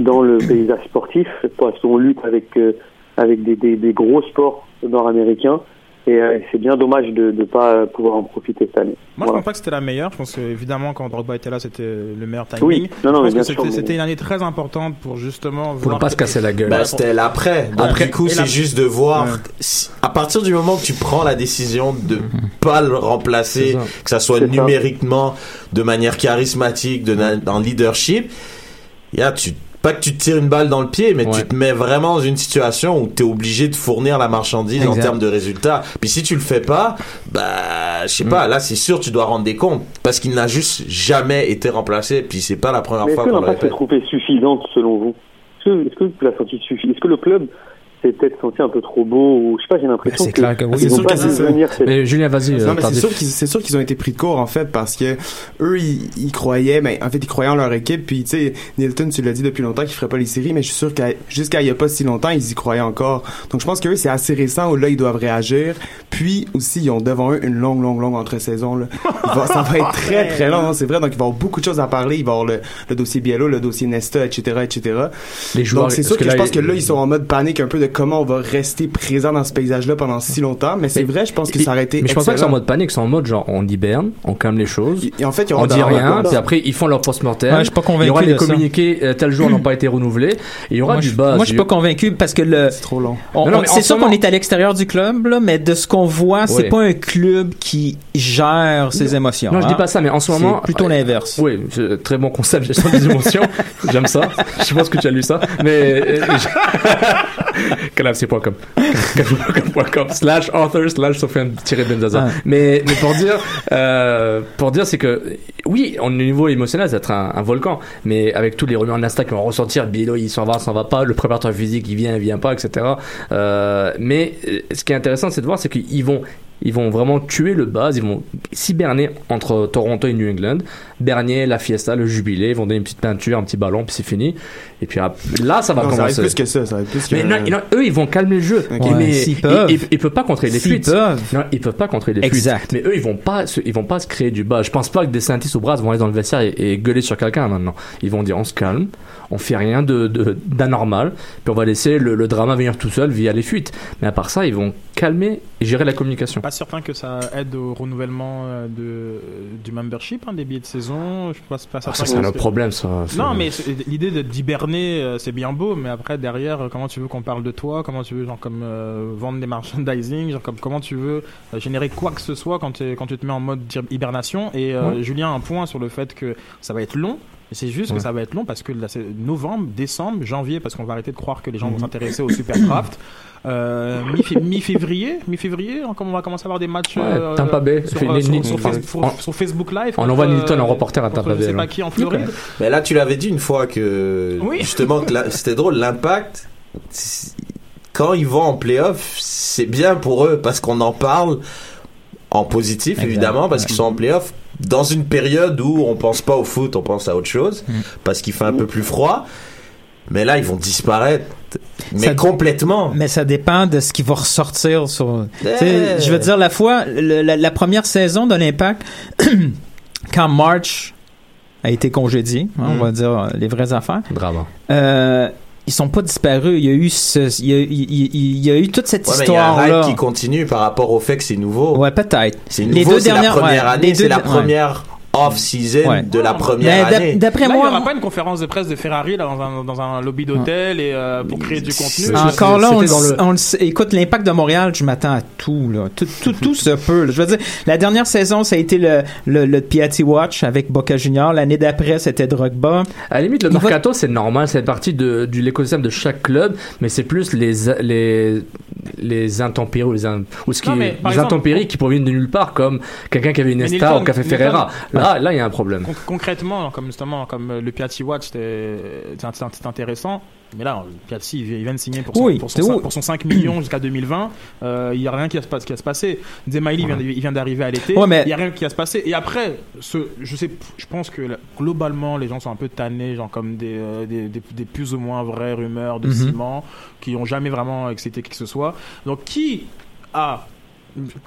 dans le paysage sportif parce qu'on lutte avec euh, avec des, des, des gros sports nord-américains et euh, c'est bien dommage de ne pas pouvoir en profiter cette année. Moi, Voilà. je pense pas que c'était la meilleure. Je pense que, évidemment, quand Drogba était là, c'était le meilleur timing. Oui. Non, non, c'était mais- une année très importante pour justement. Pour ne pas se casser la gueule. Bah, c'était l'après. Donc, Après- du coup, c'est la- juste de voir. si- à partir du moment que tu prends la décision de pas le remplacer, ça. que ça soit C'est ça. numériquement, de manière charismatique, de na- en leadership, yeah, tu, pas que tu te tires une balle dans le pied, mais Ouais. tu te mets vraiment dans une situation où tu es obligé de fournir la marchandise en termes de résultats. Puis si tu le fais pas, bah, je sais Mm. pas, là, c'est sûr, tu dois rendre des comptes. Parce qu'il n'a juste jamais été remplacé. Puis c'est pas la première Mais est-ce fois que qu'on l'avait l'impact s'est fait. trouvé suffisante selon vous? Est-ce que, est-ce que l'avez senti suffisant Est-ce que le club s'est peut-être senti un peu trop beau ou je sais pas, j'ai l'impression c'est que clair que oui. C'est sûr pas que vu c'est ça. venir cette- Mais Julien, vas-y. euh, Non, mais c'est tardif. sûr qu'ils c'est sûr qu'ils ont été pris de court en fait parce que eux ils, ils croyaient mais en fait ils croyaient en leur équipe puis tu sais Nilton tu l'as dit depuis longtemps qu'il ferait pas les séries mais je suis sûr qu'à jusqu'à il y a pas si longtemps ils y croyaient encore donc je pense que eux c'est assez récent où là ils doivent réagir puis aussi ils ont devant eux une longue longue longue entre-saison là Il va- ça va être très très long c'est vrai donc il va y avoir beaucoup de choses à parler il va y avoir le, le dossier Biello le dossier Nesta etc etc Les joueurs, donc c'est sûr que, que je pense que là ils sont en mode panique un peu de comment on va rester présent dans ce paysage là pendant si longtemps mais c'est vrai je pense que ça aurait été Mais je pense pas que c'est en mode panique, c'est en mode genre on hiberne, on calme les choses. Et en fait, il y aura on dit rien, puis après ils font leur post-mortem. Ouais, je suis pas convaincu Il y aura de les ça. communiqués euh, tel jour n'ont pas été renouvelés. Et il y aura moi, du je, buzz. moi, je suis pas convaincu parce que le. C'est trop long. c'est ce sûr qu'on est à l'extérieur du club, là, mais de ce qu'on voit, c'est pas un club qui gère ses émotions. Non, je hein. dis pas ça, mais en ce C'est moment. plutôt l'inverse. Oui, très bon concept, gestion des émotions. J'aime ça. Je pense que tu as lu ça. Mais. Calafc.com. Calafc.com slash author slash Sofiane-Benzaza. Ah. Mais, mais pour dire, euh, pour dire, c'est que, oui, au niveau émotionnel, être un, un volcan. Mais avec tous les rumeurs Nasta qui vont ressortir, Bilo, il s'en va, s'en va pas, le préparateur physique, il vient, il vient pas, etc. Euh, mais euh, ce qui est intéressant, c'est de voir, c'est qu'ils vont, ils vont vraiment tuer le base, ils vont cyberner entre Toronto et New England. Bernier, la fiesta, le jubilé, ils vont donner une petite peinture, un petit ballon, puis c'est fini. Et puis là, ça va Non, ça commencer. plus que ça, ça plus que. Mais non, non, eux, ils vont calmer le jeu. Mais peuvent. Ils, ils- ils peuvent pas contrer les fuites. peuvent. Non, ils peuvent pas contrer les Exact. fuites. Mais eux, ils vont pas, se- ils vont pas se créer du bas. Je pense pas que des Saintis ou Bras vont aller dans le vestiaire et, et gueuler sur quelqu'un maintenant. Ils vont dire, on se calme, on fait rien de, de- d'anormal, puis on va laisser le, le drama venir tout seul via les fuites. Mais à part ça, ils vont calmer et gérer la communication. Pas certain que ça aide au renouvellement euh, de, du membership, hein, des billets de saison. Je pense pas Ah, certain ça, c'est un autre problème, ça. Non, mais l'idée de d'hiberner, euh, c'est bien beau, mais après derrière, euh, comment tu veux qu'on parle de toi? Comment tu veux, genre comme euh, vendre des merchandising Genre comme comment tu veux euh, générer quoi que ce soit quand, quand tu te mets en mode hi- hibernation? Et euh, Ouais. Julien a un point sur le fait que ça va être long. Et c'est juste Ouais. que ça va être long parce que là, c'est novembre, décembre, janvier, parce qu'on va arrêter de croire que les gens Mhm. vont s'intéresser au super draft. Euh, mi- mi-février, mi-février, on on va commencer à avoir des matchs Ouais, euh, Tampa Bay. sur, Fait- euh, sur- ni- sur ni- Facebook- on- sur Facebook Live. on envoie Nilton en euh, reporter à Tampa Je Bay, sais là. pas qui en Floride. Mais là, tu l'avais dit une fois que Oui. justement que la- c'était drôle. L'impact, quand ils vont en playoff, c'est bien pour eux parce qu'on en parle en positif évidemment parce qu'ils sont en playoff dans une période où on pense pas au foot, on pense à autre chose Mm. parce qu'il fait un peu plus froid. Mais là, ils vont disparaître, mais Ça- complètement. Mais ça dépend de ce qui va ressortir sur. Je veux dire, la fois, le- la, la première saison de l'Impact, quand March a été congédié, hein, Mm. on va dire les vraies affaires, euh, ils sont pas disparus. Il y a eu, ce, il, y a, il, y a eu toute cette Ouais, mais il y a un hype qui continue par rapport au fait que c'est nouveau. Ouais, peut-être. C'est Les nouveau, deux c'est la dernières- première ouais, année, les c'est la première off-season Ouais. de la Mais première d'ap- année. d'après Là, il n'y moi, aura pas une conférence de presse de Ferrari là, dans, un, dans un lobby d'hôtel et euh, pour créer du contenu? Encore là, on, le- on le sait. écoute, l'impact de Montréal, je m'attends à tout, là. Tout, tout, tout se peut, là. Je veux dire, la dernière saison, ça a été le, le, le Piatti Watch avec Boca Junior. L'année d'après, c'était Drogba. À la limite, le Il va- mercato, c'est normal, c'est partie de, l'écosystème de chaque club, mais c'est plus les, les, les intempéries ou les, in- ou ce qui, Non, mais, par les exemple, intempéries qui proviennent de nulle part, comme quelqu'un qui avait une Mais Esta Nilton- ou qui a fait Nilton- Ferreira. Là, là, il y a un problème. Con- concrètement, comme justement, comme euh, le Piatti Watch, c'est- intéressant. Mais là, le Piatti, il vient de signer pour son, Oui, pour son, c'est cin- où? pour son 5 millions jusqu'à 2020. Euh, Il y a rien qui va se, passer. Zemaili de- il vient d'arriver à l'été. Ouais, mais- Il y a rien qui va se passer. Et après, ce, je sais, je pense que là, globalement, les gens sont un peu tannés, genre comme des, euh, des, des- des plus ou moins vraies rumeurs de Mhm. ciment qui ont jamais vraiment excité qui que ce soit. Donc, qui a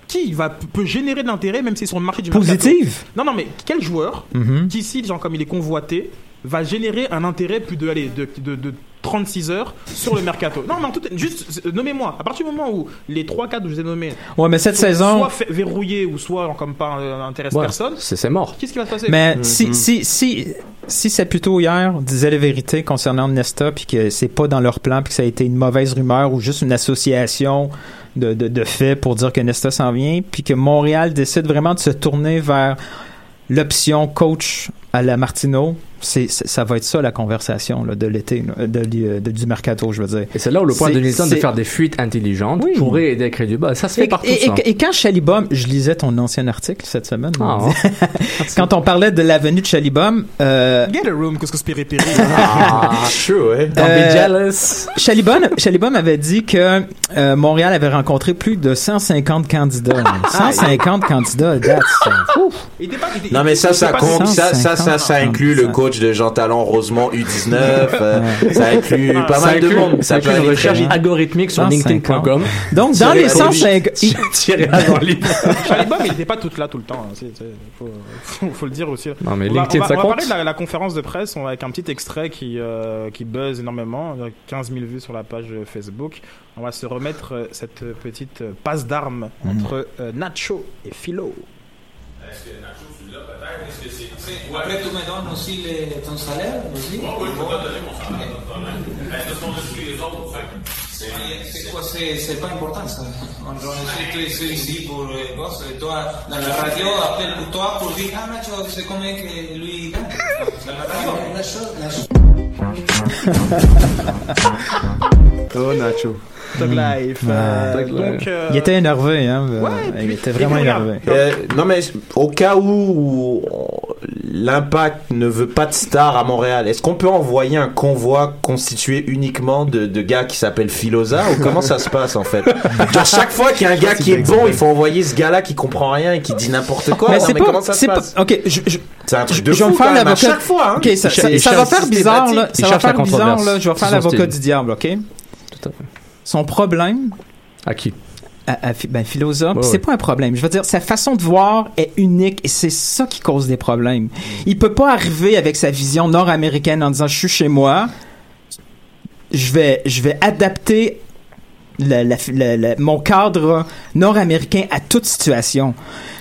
qui va peut générer de l'intérêt même si sur le marché du mercato Positive. Non, non, mais quel joueur Mhm. qui, si, genre, comme il est convoité, va générer un intérêt plus de, allez, de, de, de 36 heures sur le mercato? Non, non, tout, juste, euh, nommez-moi. À partir du moment où les 3-4 que je vous ai nommés. Ouais, mais cette sont saison- Soit fait- verrouillés ou soit, comme pas euh, intéresse Ouais, personne. c'est c'est mort. Qu'est-ce qui va se passer? Mais si, si, si, si c'est plutôt hier disait la vérité concernant Nesta, puis que c'est pas dans leur plan, puis que ça a été une mauvaise rumeur ou juste une association de, de, faits pour dire que Nesta s'en vient, puis que Montréal décide vraiment de se tourner vers l'option coach à la Martineau, c'est, ça va être ça la conversation là, de l'été, là, de, de- de- du mercato, je veux dire. Et c'est là où le point de Nilsson de faire des fuites intelligentes Oui. pourrait aider à créer du bas. Ça se fait Et, partout, et- ça. et- et quand Chalibom, je lisais ton ancien article cette semaine, Ah, on quand on parlait de l'avenue de Chalibom, euh, Get a room, qu'est-ce que c'est piri piri Ah, chaud, ouais. Don't be Euh, jealous. Chalibon avait dit que euh, Montréal avait rencontré plus de 150 candidats. 150 candidats, that's, euh, ouf. Il était pas- il était- Non mais ça, ça compte, ça, ça, ça, ça 150, inclut le ça. Coach de Jean Talon Rosemont U19, euh, ça inclut pas Ça mal de monde. Ça inclut peut une aller recherche très algorithmique sur 150. LinkedIn.com. Donc, dans les Henry. 150... Thierry Henry. Chalibom, il n'était pas tout là tout le temps. hein. C'est- c'est- faut, faut, faut le dire aussi. Non, mais on va, on va- ça on va compte. parler de la, la conférence de presse on va- avec un petit extrait qui, euh, qui buzz énormément. Il y a 15 000 vues sur la page Facebook. On va se remettre euh, cette petite euh, passe d'armes entre euh, Nacho et Philo. Après, tu me donnes aussi le- ton salaire aussi C'est quoi C'est c'est pas important ça. On je suis ici, ici pour les gosses. Et toi, dans la radio, appelle pour toi pour dire Ah, Nacho, c'est comment que lui gagne. Dans la radio, Nacho, Nacho. Oh, Nacho. Tug Life. euh, donc, euh, Il était énervé, hein. euh, Ouais, il puis- était vraiment regarde, énervé. Euh, non mais au cas où l'impact ne veut pas de star à Montréal, est-ce qu'on peut envoyer un convoi constitué uniquement de, de gars qui s'appellent Philosa ou comment ça se passe en fait? Genre chaque fois qu'il y a un gars qui est bon, il faut envoyer ce gars-là qui comprend rien et qui dit n'importe quoi. Mais Non, c'est mais pas, comment ça se c'est pas, passe? ok, je, je, C'est un truc je de vais fou quand même, à l'avocat. chaque fois. hein. Ça, va faire bizarre, là. Ça va faire bizarre, là. Je vais faire l'avocat du diable, ok? Tout à fait. Son problème, À qui? À, à, ben, philosophe, Ouais, c'est ouais. pas un problème. Je veux dire, sa façon de voir est unique et c'est ça qui cause des problèmes. Il peut pas arriver avec sa vision nord-américaine en disant je suis chez moi, je vais, je vais adapter la- la- la- la- mon cadre nord-américain à toute situation.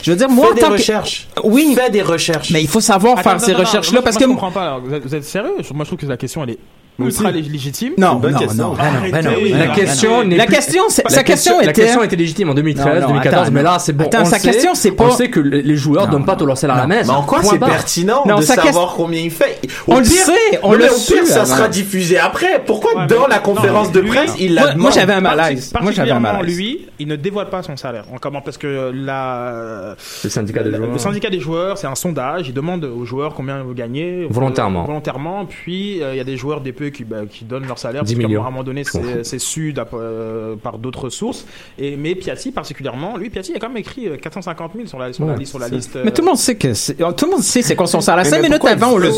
Je veux dire, moi, Fais en des tant que- recherches. Oui. Fais des recherches. mais il faut savoir Attends, faire ces recherches-là parce moi, que je comprends pas. alors, Vous êtes, vous êtes sérieux? Moi, je trouve que la question elle est ultra lég- légitime. non, bonne non, non, non, non, Arrêtez. La question La question, sa question La était. question était légitime en 2013, Non, non, 2014, attends, mais là, c'est bon. On sa le sait, question, c'est On pas- sait que les joueurs donnent pas tout leur salaire à la messe. Mais en quoi c'est pertinent de sa savoir combien il fait? On le sait, on le sait, pire, ça sera diffusé après. Pourquoi dans la conférence de presse, il la moi, j'avais un malaise. Moi, j'avais un malaise. lui, il ne dévoile pas son salaire. En comment Parce que la, Le syndicat des le joueurs. syndicat des joueurs, c'est un sondage. Il demande aux joueurs combien vous gagnez. Volontairement. Volontairement. Puis il y a des joueurs Qui, bah, qui donnent leur salaire. 10 parce qu'à millions. un moment donné, c'est su euh, par d'autres sources. Et mais Piatti particulièrement, lui Piatti a quand même écrit euh, 450 000 sur la sur la Ouais, liste sur la c'est- liste. euh, Mais tout le monde sait que c'est, tout le monde sait c'est quoi son salaire. Mais- Cinq mais minutes pourquoi avant, on le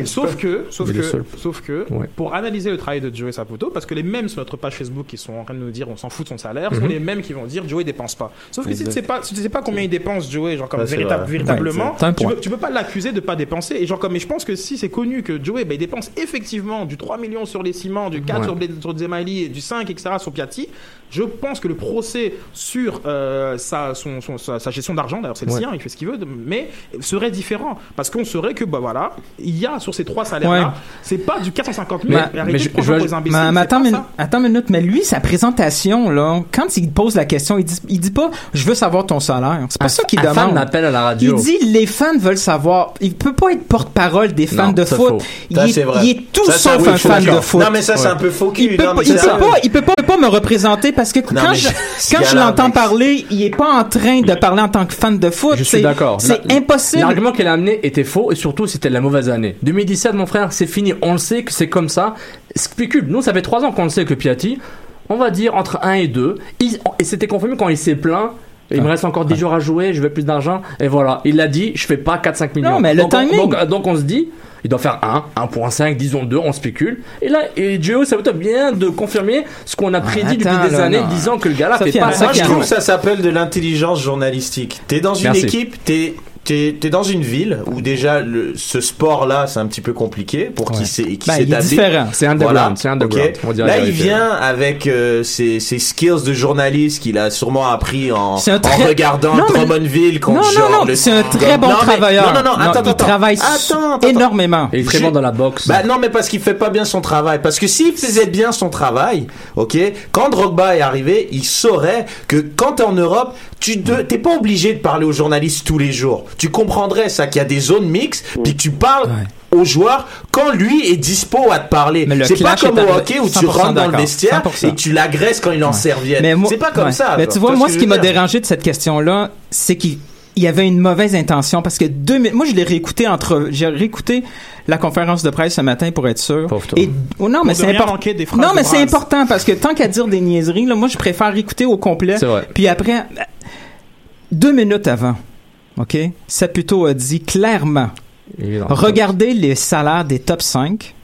il sauf que, sauf que, sauf que, Ouais. pour analyser le travail de Joey Saputo, parce que les mêmes sur notre page Facebook qui sont en train de nous dire on s'en fout de son salaire, sont Mhm. les mêmes qui vont dire Joey dépense pas. Sauf que si tu sais pas, si tu sais pas combien il dépense Joey, genre comme véritable- véritablement, Ouais, tu, peux, tu peux pas l'accuser de pas dépenser. Et genre comme, mais je pense que si c'est connu que Joey, bah, il dépense effectivement du 3 millions sur les ciments, du 4 Ouais. sur, sur Zemali et du 5, etc. sur Piatti, je pense que le procès sur euh, sa, son, son- sa, sa gestion d'argent, d'ailleurs c'est le Ouais. sien, il fait ce qu'il veut, mais serait différent. Parce qu'on saurait que, bah voilà, il y a sur ces trois salaires-là, Ouais. c'est pas du 450 000. Mais- mais de je- prendre je les imbéciles, attends, une, ça. attends une minute, mais lui, sa présentation, là, quand il pose la question, il dit, il dit pas, je veux savoir ton salaire. C'est pas ça qu'il fan demande. m'appelle à la Il radio. dit, les fans veulent savoir. Il peut pas être porte-parole des fans Non, de foot. faux. Il, Ça, est, c'est vrai. il est tout Ça, sauf un un peu fan faux. de foot. Non, mais ça, c'est un peu faux. Il peut, Non, pas, mais il, ça- peut pas, il peut pas, il peut pas me représenter parce que quand je, quand l'entends parler, il est pas en train de parler en tant que fan de foot. Je suis d'accord. C'est impossible. L'argument qu'elle a amené était faux et surtout c'était la mauvaise année. 2017, mon frère, c'est fini. On le sait que c'est comme ça. Spécule. Nous, ça fait trois ans qu'on le sait que Piatti, on va dire entre 1 et 2. Il- et c'était confirmé quand il s'est plaint. Il me reste encore 10 jours à jouer, je veux plus d'argent. Et voilà, il l'a dit, je fais pas 4-5 millions. Non, mais le donc, on- timing- donc, donc on se dit, Il doit faire 1, 1.5, disons 2, on spécule. Et là, et Joe Saputo vient de confirmer ce qu'on a prédit depuis attends, des là, années, non. disant que le gars-là fait Sofiane, pas moi, je ça. trouve que ça s'appelle de l'intelligence journalistique. T'es dans une équipe, t'es T'es t'es dans une ville où déjà le, ce sport-là c'est un petit peu compliqué pour qu'il s'é- qu'il Ben, il est s'établisse. différent. C'est underground, c'est underground, on Là il vient avec euh, ses, ses skills de journaliste qu'il a sûrement appris en, C'est un en très- regardant Non, mais- Drummondville contre non, non, genre non, le- c'est un très bon Non, mais- travailleur. Non non non, Non, attends il attends travaille attends, attends, énormément. Et il est très bon dans la boxe. Bah non, mais parce qu'il fait pas bien son travail. Parce que s'il faisait bien son travail, ok, quand Drogba est arrivé, il saurait que quand t'es en Europe, tu de- t'es pas obligé de parler aux journalistes tous les jours. Tu comprendrais ça qu'il y a des zones mixtes, puis que tu parles. aux joueurs quand lui est dispo à te parler. le C'est pas comme au hockey où tu 100% rentres dans le vestiaire 100%. et tu l'agresses quand il en serviette. Mais moi- C'est pas comme ouais. ça. Mais genre. tu vois, moi, ce qui m'a dérangé de cette question-là, c'est qu'il il y avait une mauvaise intention parce que deux minutes, moi je l'ai réécouté entre, j'ai réécouté la conférence de presse ce matin pour être sûr. Et oh, non, mais Pour c'est important. manquer des phrases Non, mais c'est important parce que tant qu'à dire des niaiseries, là, moi je préfère écouter au complet. C'est vrai. Puis après, deux minutes avant, ok, Saputo a dit clairement, regardez les salaires des top 5.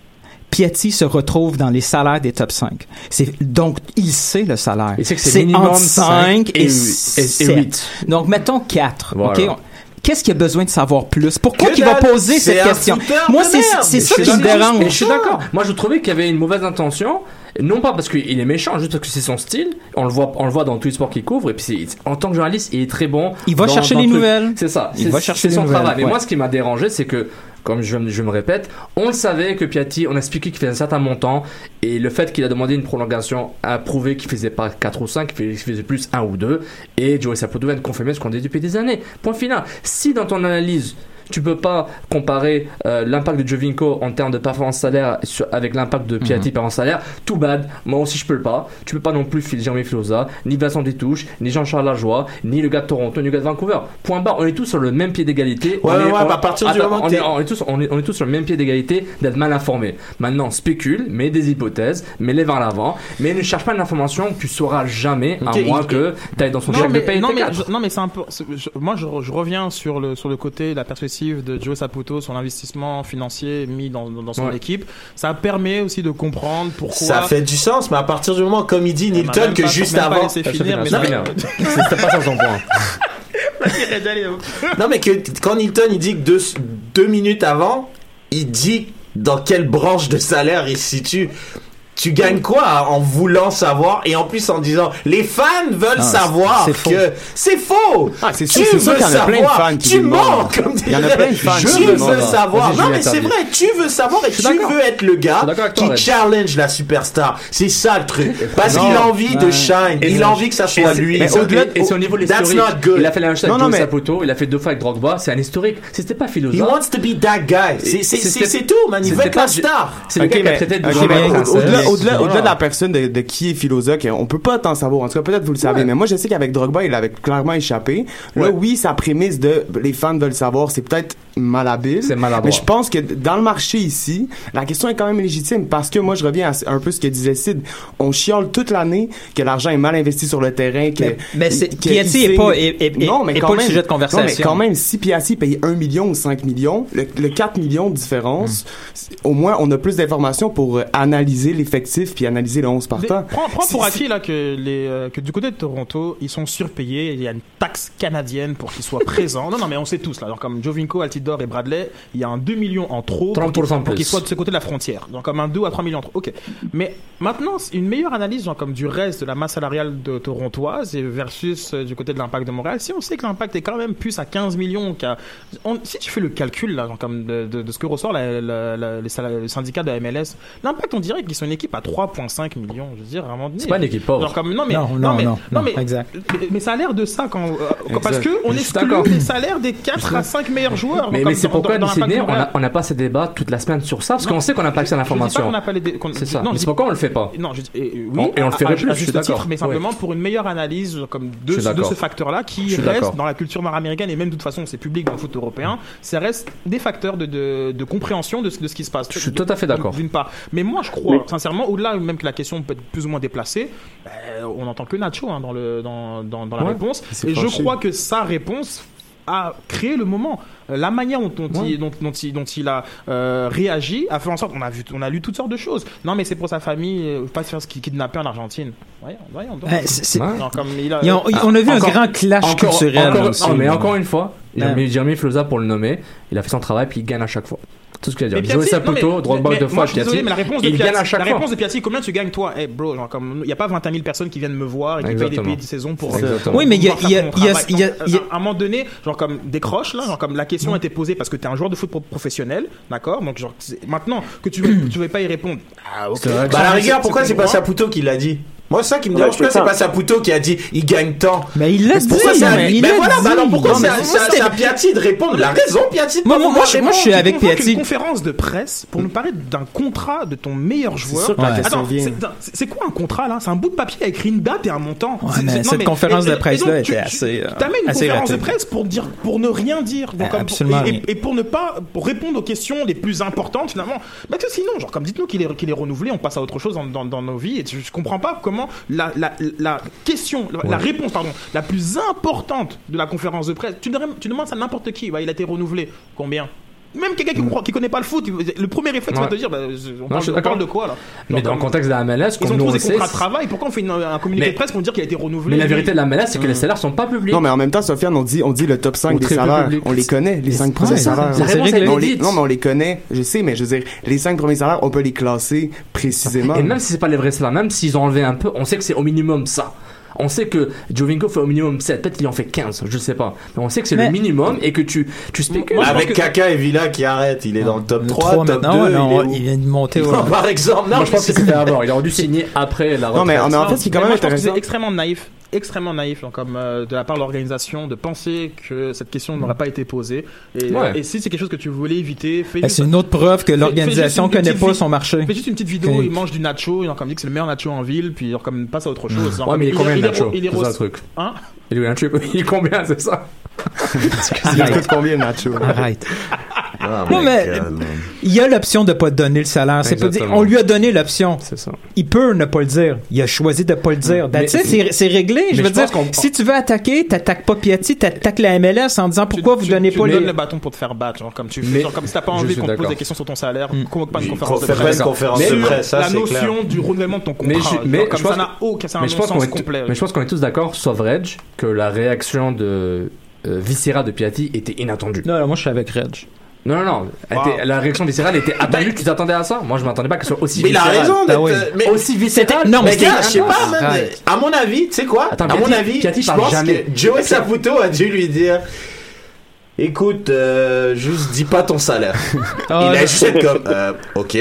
Piatti se retrouve dans les salaires des top 5. C'est, donc, il sait le salaire. Il sait que c'est entre 5 cinq et, et- et- et 7. huit. Donc, mettons 4. Voilà. Qu'est-ce qu'il a besoin de savoir plus? Pourquoi qu'il va poser cette question? Moi, c'est, ça qui me dérange. Je suis d'accord. Moi, je trouvais qu'il y avait une mauvaise intention. Non pas parce qu'il est méchant, juste parce que c'est son style. On le voit, on le voit dans tous les sports qu'il couvre. Et puis, en tant que journaliste, il est très bon. Il va dans- chercher dans les truc. nouvelles. C'est ça. Il va chercher son nouvelles, travail. Mais moi, ce qui m'a dérangé, c'est que, comme je, je me répète, on le savait que Piatti, on a expliqué qu'il faisait un certain montant. Et le fait qu'il a demandé une prolongation a prouvé qu'il faisait pas 4 ou 5, qu'il faisait plus 1 ou 2. Et Joey Saputo vient de confirmer ce qu'on dit depuis des années. Point final. Si dans ton analyse, tu peux pas comparer euh, l'impact de Jovinko en termes de performance salaire sur- avec l'impact de Piatti performance salaire. Tout bad. Moi aussi, je peux le pas. Tu peux pas non plus filer Jeremy Filosa, ni Vincent Détouche, ni Jean-Charles Lajoie, ni le gars de Toronto, ni le gars de Vancouver. Point barre. On est tous sur le même pied d'égalité. Ouais, on ouais, est, ouais, on- à partir du Attends, moment que on est, t'es- on est tous, on est, on est tous sur le même pied d'égalité d'être mal informé. Maintenant, spécule, mets des hypothèses, mets-les vers l'avant, mais ne cherche pas une information que tu sauras jamais, à moins il- que tu ailles dans son non chèque de paye non, mais, quatre. je- non mais c'est un peu je- moi je, je reviens sur le sur le côté la perspective de Joe Saputo son investissement financier mis dans, dans, dans son Ouais. équipe ça permet aussi de comprendre pourquoi Ça fait du sens, mais à partir du moment, comme il dit Nilton, que pas- juste avant. pas ça son point. Non, mais que quand Nilton il dit que deux, deux minutes avant, il dit dans quelle branche de salaire il se situe. Tu gagnes quoi en voulant savoir et en plus en disant les fans veulent Non, savoir c'est faux. que c'est faux. Ah, c'est Tu sûr, c'est sûr veux qu'il y en a plein de savoir. fans qui Tu mens comme Il y en a plein de fans le veux savoir. Non mais c'est vrai, tu veux savoir et tu veux être le gars qui challenge la superstar. C'est ça le truc. Parce qu'il a envie de shine. Il a envie que ça soit lui. Et, c'est au niveau de That's l'historique. not good. Il a fait la même chose avec Joe Saputo, il a fait deux fois avec Drogba, c'est un historique. C'était pas philosophe. He wants to be that guy. C'est- tout, man. Il veut être la star. C'est le gars qui a traité de Au-delà, au-delà, de la personne de, de qui est Filosa, que on peut pas tant savoir. En tout cas, peut-être vous le savez, mais moi je sais qu'avec Drogba, il avait clairement échappé. Là, oui, sa prémisse de les fans veulent savoir, c'est peut-être malhabile. C'est maladroit. Mais je pense que dans le marché ici, la question est quand même légitime parce que moi je reviens à un peu ce que disait Sid. On chiale toute l'année que l'argent est mal investi sur le terrain. Que, Mais- mais c'est- que Piatti est pas- est- est- non, mais quand pas le même- sujet de non, mais conversation. quand même, si Piatti paye 1 million ou 5 millions, le, le 4 millions de différence, c'est- au moins on a plus d'informations pour euh, analyser l'effectif puis analyser le 11 Mais partant. prends, prends pour acquis là que les euh, que du côté de Toronto ils sont surpayés il y a une taxe canadienne pour qu'ils soient présents. Non non mais on sait tous là. Donc comme Jovinko Altidore et Bradley il y a un 2 millions en trop pour 30% qu'ils- pour plus. qu'ils soient de ce côté de la frontière. Donc comme un 2 à 3 millions en trop. Ok. Mais maintenant une meilleure analyse genre, comme du reste de la masse salariale de torontoise et versus euh, du côté de l'impact de Montréal. Si on sait que l'impact est quand même plus à 15 millions qu'à on- si tu fais le calcul là genre, comme de, de- de ce que ressort la- la- la- les le syndicat de la MLS l'impact on dirait qu'ils sont une équipe à 3,5 millions je veux dire à un moment donné C'est pas une équipe pauvre. Comme- non mais Non, non, non, mais, non, non, mais, exact. mais, mais ça a l'air de ça quand euh, parce Exact. que on exclut les salaires des 4 à 5 meilleurs joueurs Mais, comme mais c'est dans- pourquoi, dans- dans Sydney, on Montréal. a- on n'a pas ces débats toute la semaine sur ça, parce qu'on sait qu'on n'a pas accès à l'information. C'est ça. mais c'est pourquoi on le fait pas. Non, et- oui, On- et on le ferait plus, à je suis juste d'accord. titre, mais simplement pour une meilleure analyse comme Je de, ce- facteur-là Je qui suis reste dans la culture nord-américaine et même de toute façon c'est public dans le foot européen, ça reste des facteurs de, compréhension de, ce- de ce qui se passe. Je suis tout à fait d'accord. D'une part, mais moi je crois sincèrement, au-delà même que la question peut être plus ou moins déplacée, ben, on n'entend que Nacho hein, dans le dans, dans, dans la Ouais. réponse et je crois que sa réponse a créé le moment. Euh, La manière dont, dont il, dont, dont il, dont il a euh, réagi a fait en sorte on a vu, on a lu toutes sortes de choses. Non, mais c'est pour sa famille, euh, pas faire ce qui kidnapper en Argentine. Voyons, voyons. donc. Ouais, c'est- c'est- Non, comme il a- Ils ont- on a vu un grand clash encore- culturel. encore- là, aussi. non, mais encore une fois, Jérémy Flauza, pour le nommer, il a fait son travail puis il gagne à chaque fois. Tout ce qu'il a dit. Mais Joey Saputo, Drogba deux fois, je suis désolé, Piatti, mais la réponse de il Piatti, gagne à chaque la fois. réponse de Piatti, combien tu gagnes toi? Eh bro, genre comme il y a pas 21 000 personnes qui viennent me voir et qui payent des billets de saison pour Exactement. Oui, mais il y a- il y a- il y a- travail. il y a- Donc, il y a- à un moment donné, genre comme décroche là, genre comme la question a été posée parce que tu es un joueur de foot pro- professionnel, d'accord? Donc genre maintenant que tu veux tu veux pas y répondre. Ah OK. Bah, à la rigueur, pourquoi c'est pas. Saputo qui l'a dit? Moi, c'est ça qui me Ouais, dérange. c'est Pourquoi c'est pas Saputo qui a dit il gagne tant Mais il l'a dit. Pourquoi c'est à mais lui l'a voilà, bah alors pourquoi c'est à- Piatti de répondre? Il a raison, Piatti. de Moi, pas moi, moi, je suis avec Piatti. une conférence de presse pour nous parler d'un contrat de ton meilleur joueur. la Attends, c'est- quoi un contrat là? C'est un bout de papier avec une date et un montant. Cette conférence de donc, tu- était assez, euh, Tu t'amènes une conférence de presse pour dire, pour ne rien dire, Euh, absolument et, pour ne pas, pour répondre aux questions les plus importantes finalement. Parce que sinon, genre comme dites-nous qu'il est qu'il est renouvelé, on passe à autre chose dans, nos vies. Et je, je comprends pas comment la, la, la question, la, réponse pardon, la plus importante de la conférence de presse. Tu, demandes- tu demandes ça à n'importe qui. Bah, il a été renouvelé. Combien? Même quelqu'un qui, croit- qui connaît pas le foot, le premier réflexe va te dire bah, je- on, parle, on parle de quoi là Mais dans le contexte de la MLS, Ils ont tous on des contrats de travail, pourquoi on fait une- un communiqué Mais- de presse pour dire qu'il a été renouvelé mais la vérité de la MLS, c'est que les salaires sont pas publics. Non, mais en même temps, Sofiane, on dit, on dit le top 5 Ou des salaires. On les connaît, les Mais 5 c'est- premiers salaires. non, mais on les connaît. Je sais, mais je veux dire, les 5 premiers salaires, on peut les classer précisément. Et même si c'est pas les vrais salaires, même s'ils ont enlevé un peu, on sait que c'est au minimum ça. On sait que Jovinko fait au minimum 7, peut-être qu'il en fait 15, je sais pas. Mais on sait que c'est Mais- le minimum et que tu, tu spécules. Avec Kaka et Villa qui arrêtent, il est dans le top 3, Trois top 2. maintenant, ouais, non, il est il vient de monter au- Non, Par exemple, non, Moi, je pense que c'était avant. Il aurait dû signer après la retraite. Non, mais, mais en fait, ce qui est quand même que c'est extrêmement naïf, extrêmement naïf, hein, comme euh, de la part de l'organisation, de penser que cette question n'aurait pas été posée. Et, Ouais. euh, et si c'est quelque chose que tu voulais éviter, fais juste- c'est une autre preuve que l'organisation connaît pas son marché. Fais juste une petite vidéo, Ok. il mange du nacho, il comme dit que c'est le meilleur nacho en ville, puis genre, comme passe à autre chose. Genre, Ouais, mais il est combien de il est- Nacho il est C'est ça le rose- truc. Hein Il est combien, c'est ça? Il coûte combien, Nacho? Arrête. Non, mais il y a l'option de pas te donner le salaire. C'est pas dire, on lui a donné l'option. Il peut ne pas le dire. Il a choisi de pas le dire. It, c'est c'est réglé. Je veux je dire, si tu veux attaquer, t'attaques pas Piatti, t'attaques la MLS en disant pourquoi vous tu, donnez tu pas me les. donnes le bâton pour te faire battre, genre comme tu Mais- genre, comme si t'as pas envie qu'on te pose des questions sur ton salaire, Mm. convoque pas une Oui, conférence de fais pas presse. une conférence Mais de presse, ça, la notion clair. du renouvellement de ton Mais, contrat, genre, mais, comme je ça pense, n'a aucun, c'est un mais je pense qu'on non-sens est, tout- complet. mais je pense qu'on est tous d'accord, sauf Reg, que la réaction de euh, Viscera de Piatti était inattendue. Non, non, moi je suis avec Reg. Non, non, non. Elle Wow. était- la réaction viscérale était attendue. tu t'attendais à ça? Moi, je m'attendais pas qu'elle soit aussi Mais il a viscérale. raison Ah d'être. oui. euh, mais Aussi viscérale Non, mais gars, je sais pas, man, Arrête. À mon avis, tu sais quoi? Attends, À mon avis, Piatti je parle pense jamais. que Joey Saputo a dû lui dire. Écoute, euh, juste dis pas ton salaire. Ah, il a juste comme, euh, ok.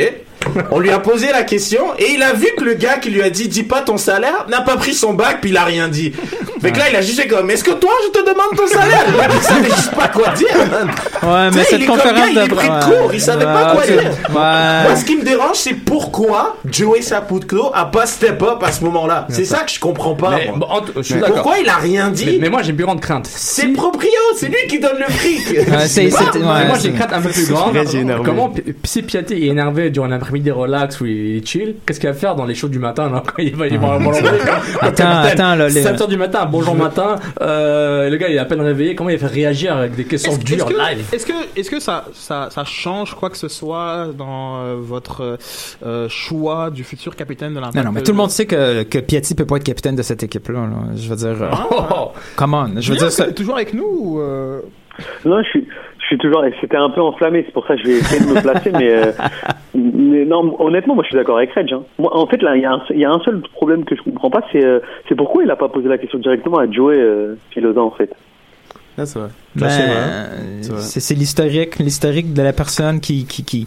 On lui a posé la question et il a vu que le gars qui lui a dit dis pas ton salaire n'a pas pris son bac puis il a rien dit. Fait que là il a fait comme est-ce que toi je te demande ton salaire? Le mec, Il savait juste pas quoi dire. man. Ouais, mais cette il est comme conférence gars, il est de pris de ouais. court, il savait pas quoi Ouais, dire. Moi, Ouais. ce qui me dérange, c'est pourquoi Joey Saputo a pas step up à ce moment-là. C'est ça que je comprends pas. Mais, moi. bon, en tout- je suis Mais d'accord. Pourquoi il a rien dit? Mais, mais moi, j'ai une plus grande crainte. C'est le proprio, c'est lui qui donne le fric. Ouais, ouais, moi, j'ai une crainte un peu plus grande. Comment, P- si Piatti est énervé durant l'après-midi relax où il est chill, qu'est-ce qu'il va faire dans les shows du matin, là, quand il va, va Montpellier, comme- comme Attends, capitaine attends, là, les- 7h du matin, bonjour matin, euh, le gars, il est à peine réveillé, comment il fait réagir avec des questions Est-ce dures est-ce que, live? est-ce que, est-ce que ça, ça, ça change quoi que ce soit dans euh, votre euh, choix du futur capitaine de l'Impact Non, non, mais tout le monde sait que, que Piatti peut pas être capitaine de cette équipe-là. là. Je veux dire, euh, Oh, come on. Je veux dire, ça- toujours avec nous ou euh, Non, je suis, je suis toujours. C'était un peu enflammé, c'est pour ça que je vais essayer de me placer, mais, euh, mais non, honnêtement, moi, je suis d'accord avec Reg. Hein. Moi, en fait, là, il y, a un- il y a un seul problème que je comprends pas, c'est, euh, c'est pourquoi il a pas posé la question directement à Joey euh, Filosa, en fait. C'est vrai. Ben, c'est euh, C'est l'historique, l'historique de la personne qui qui qui,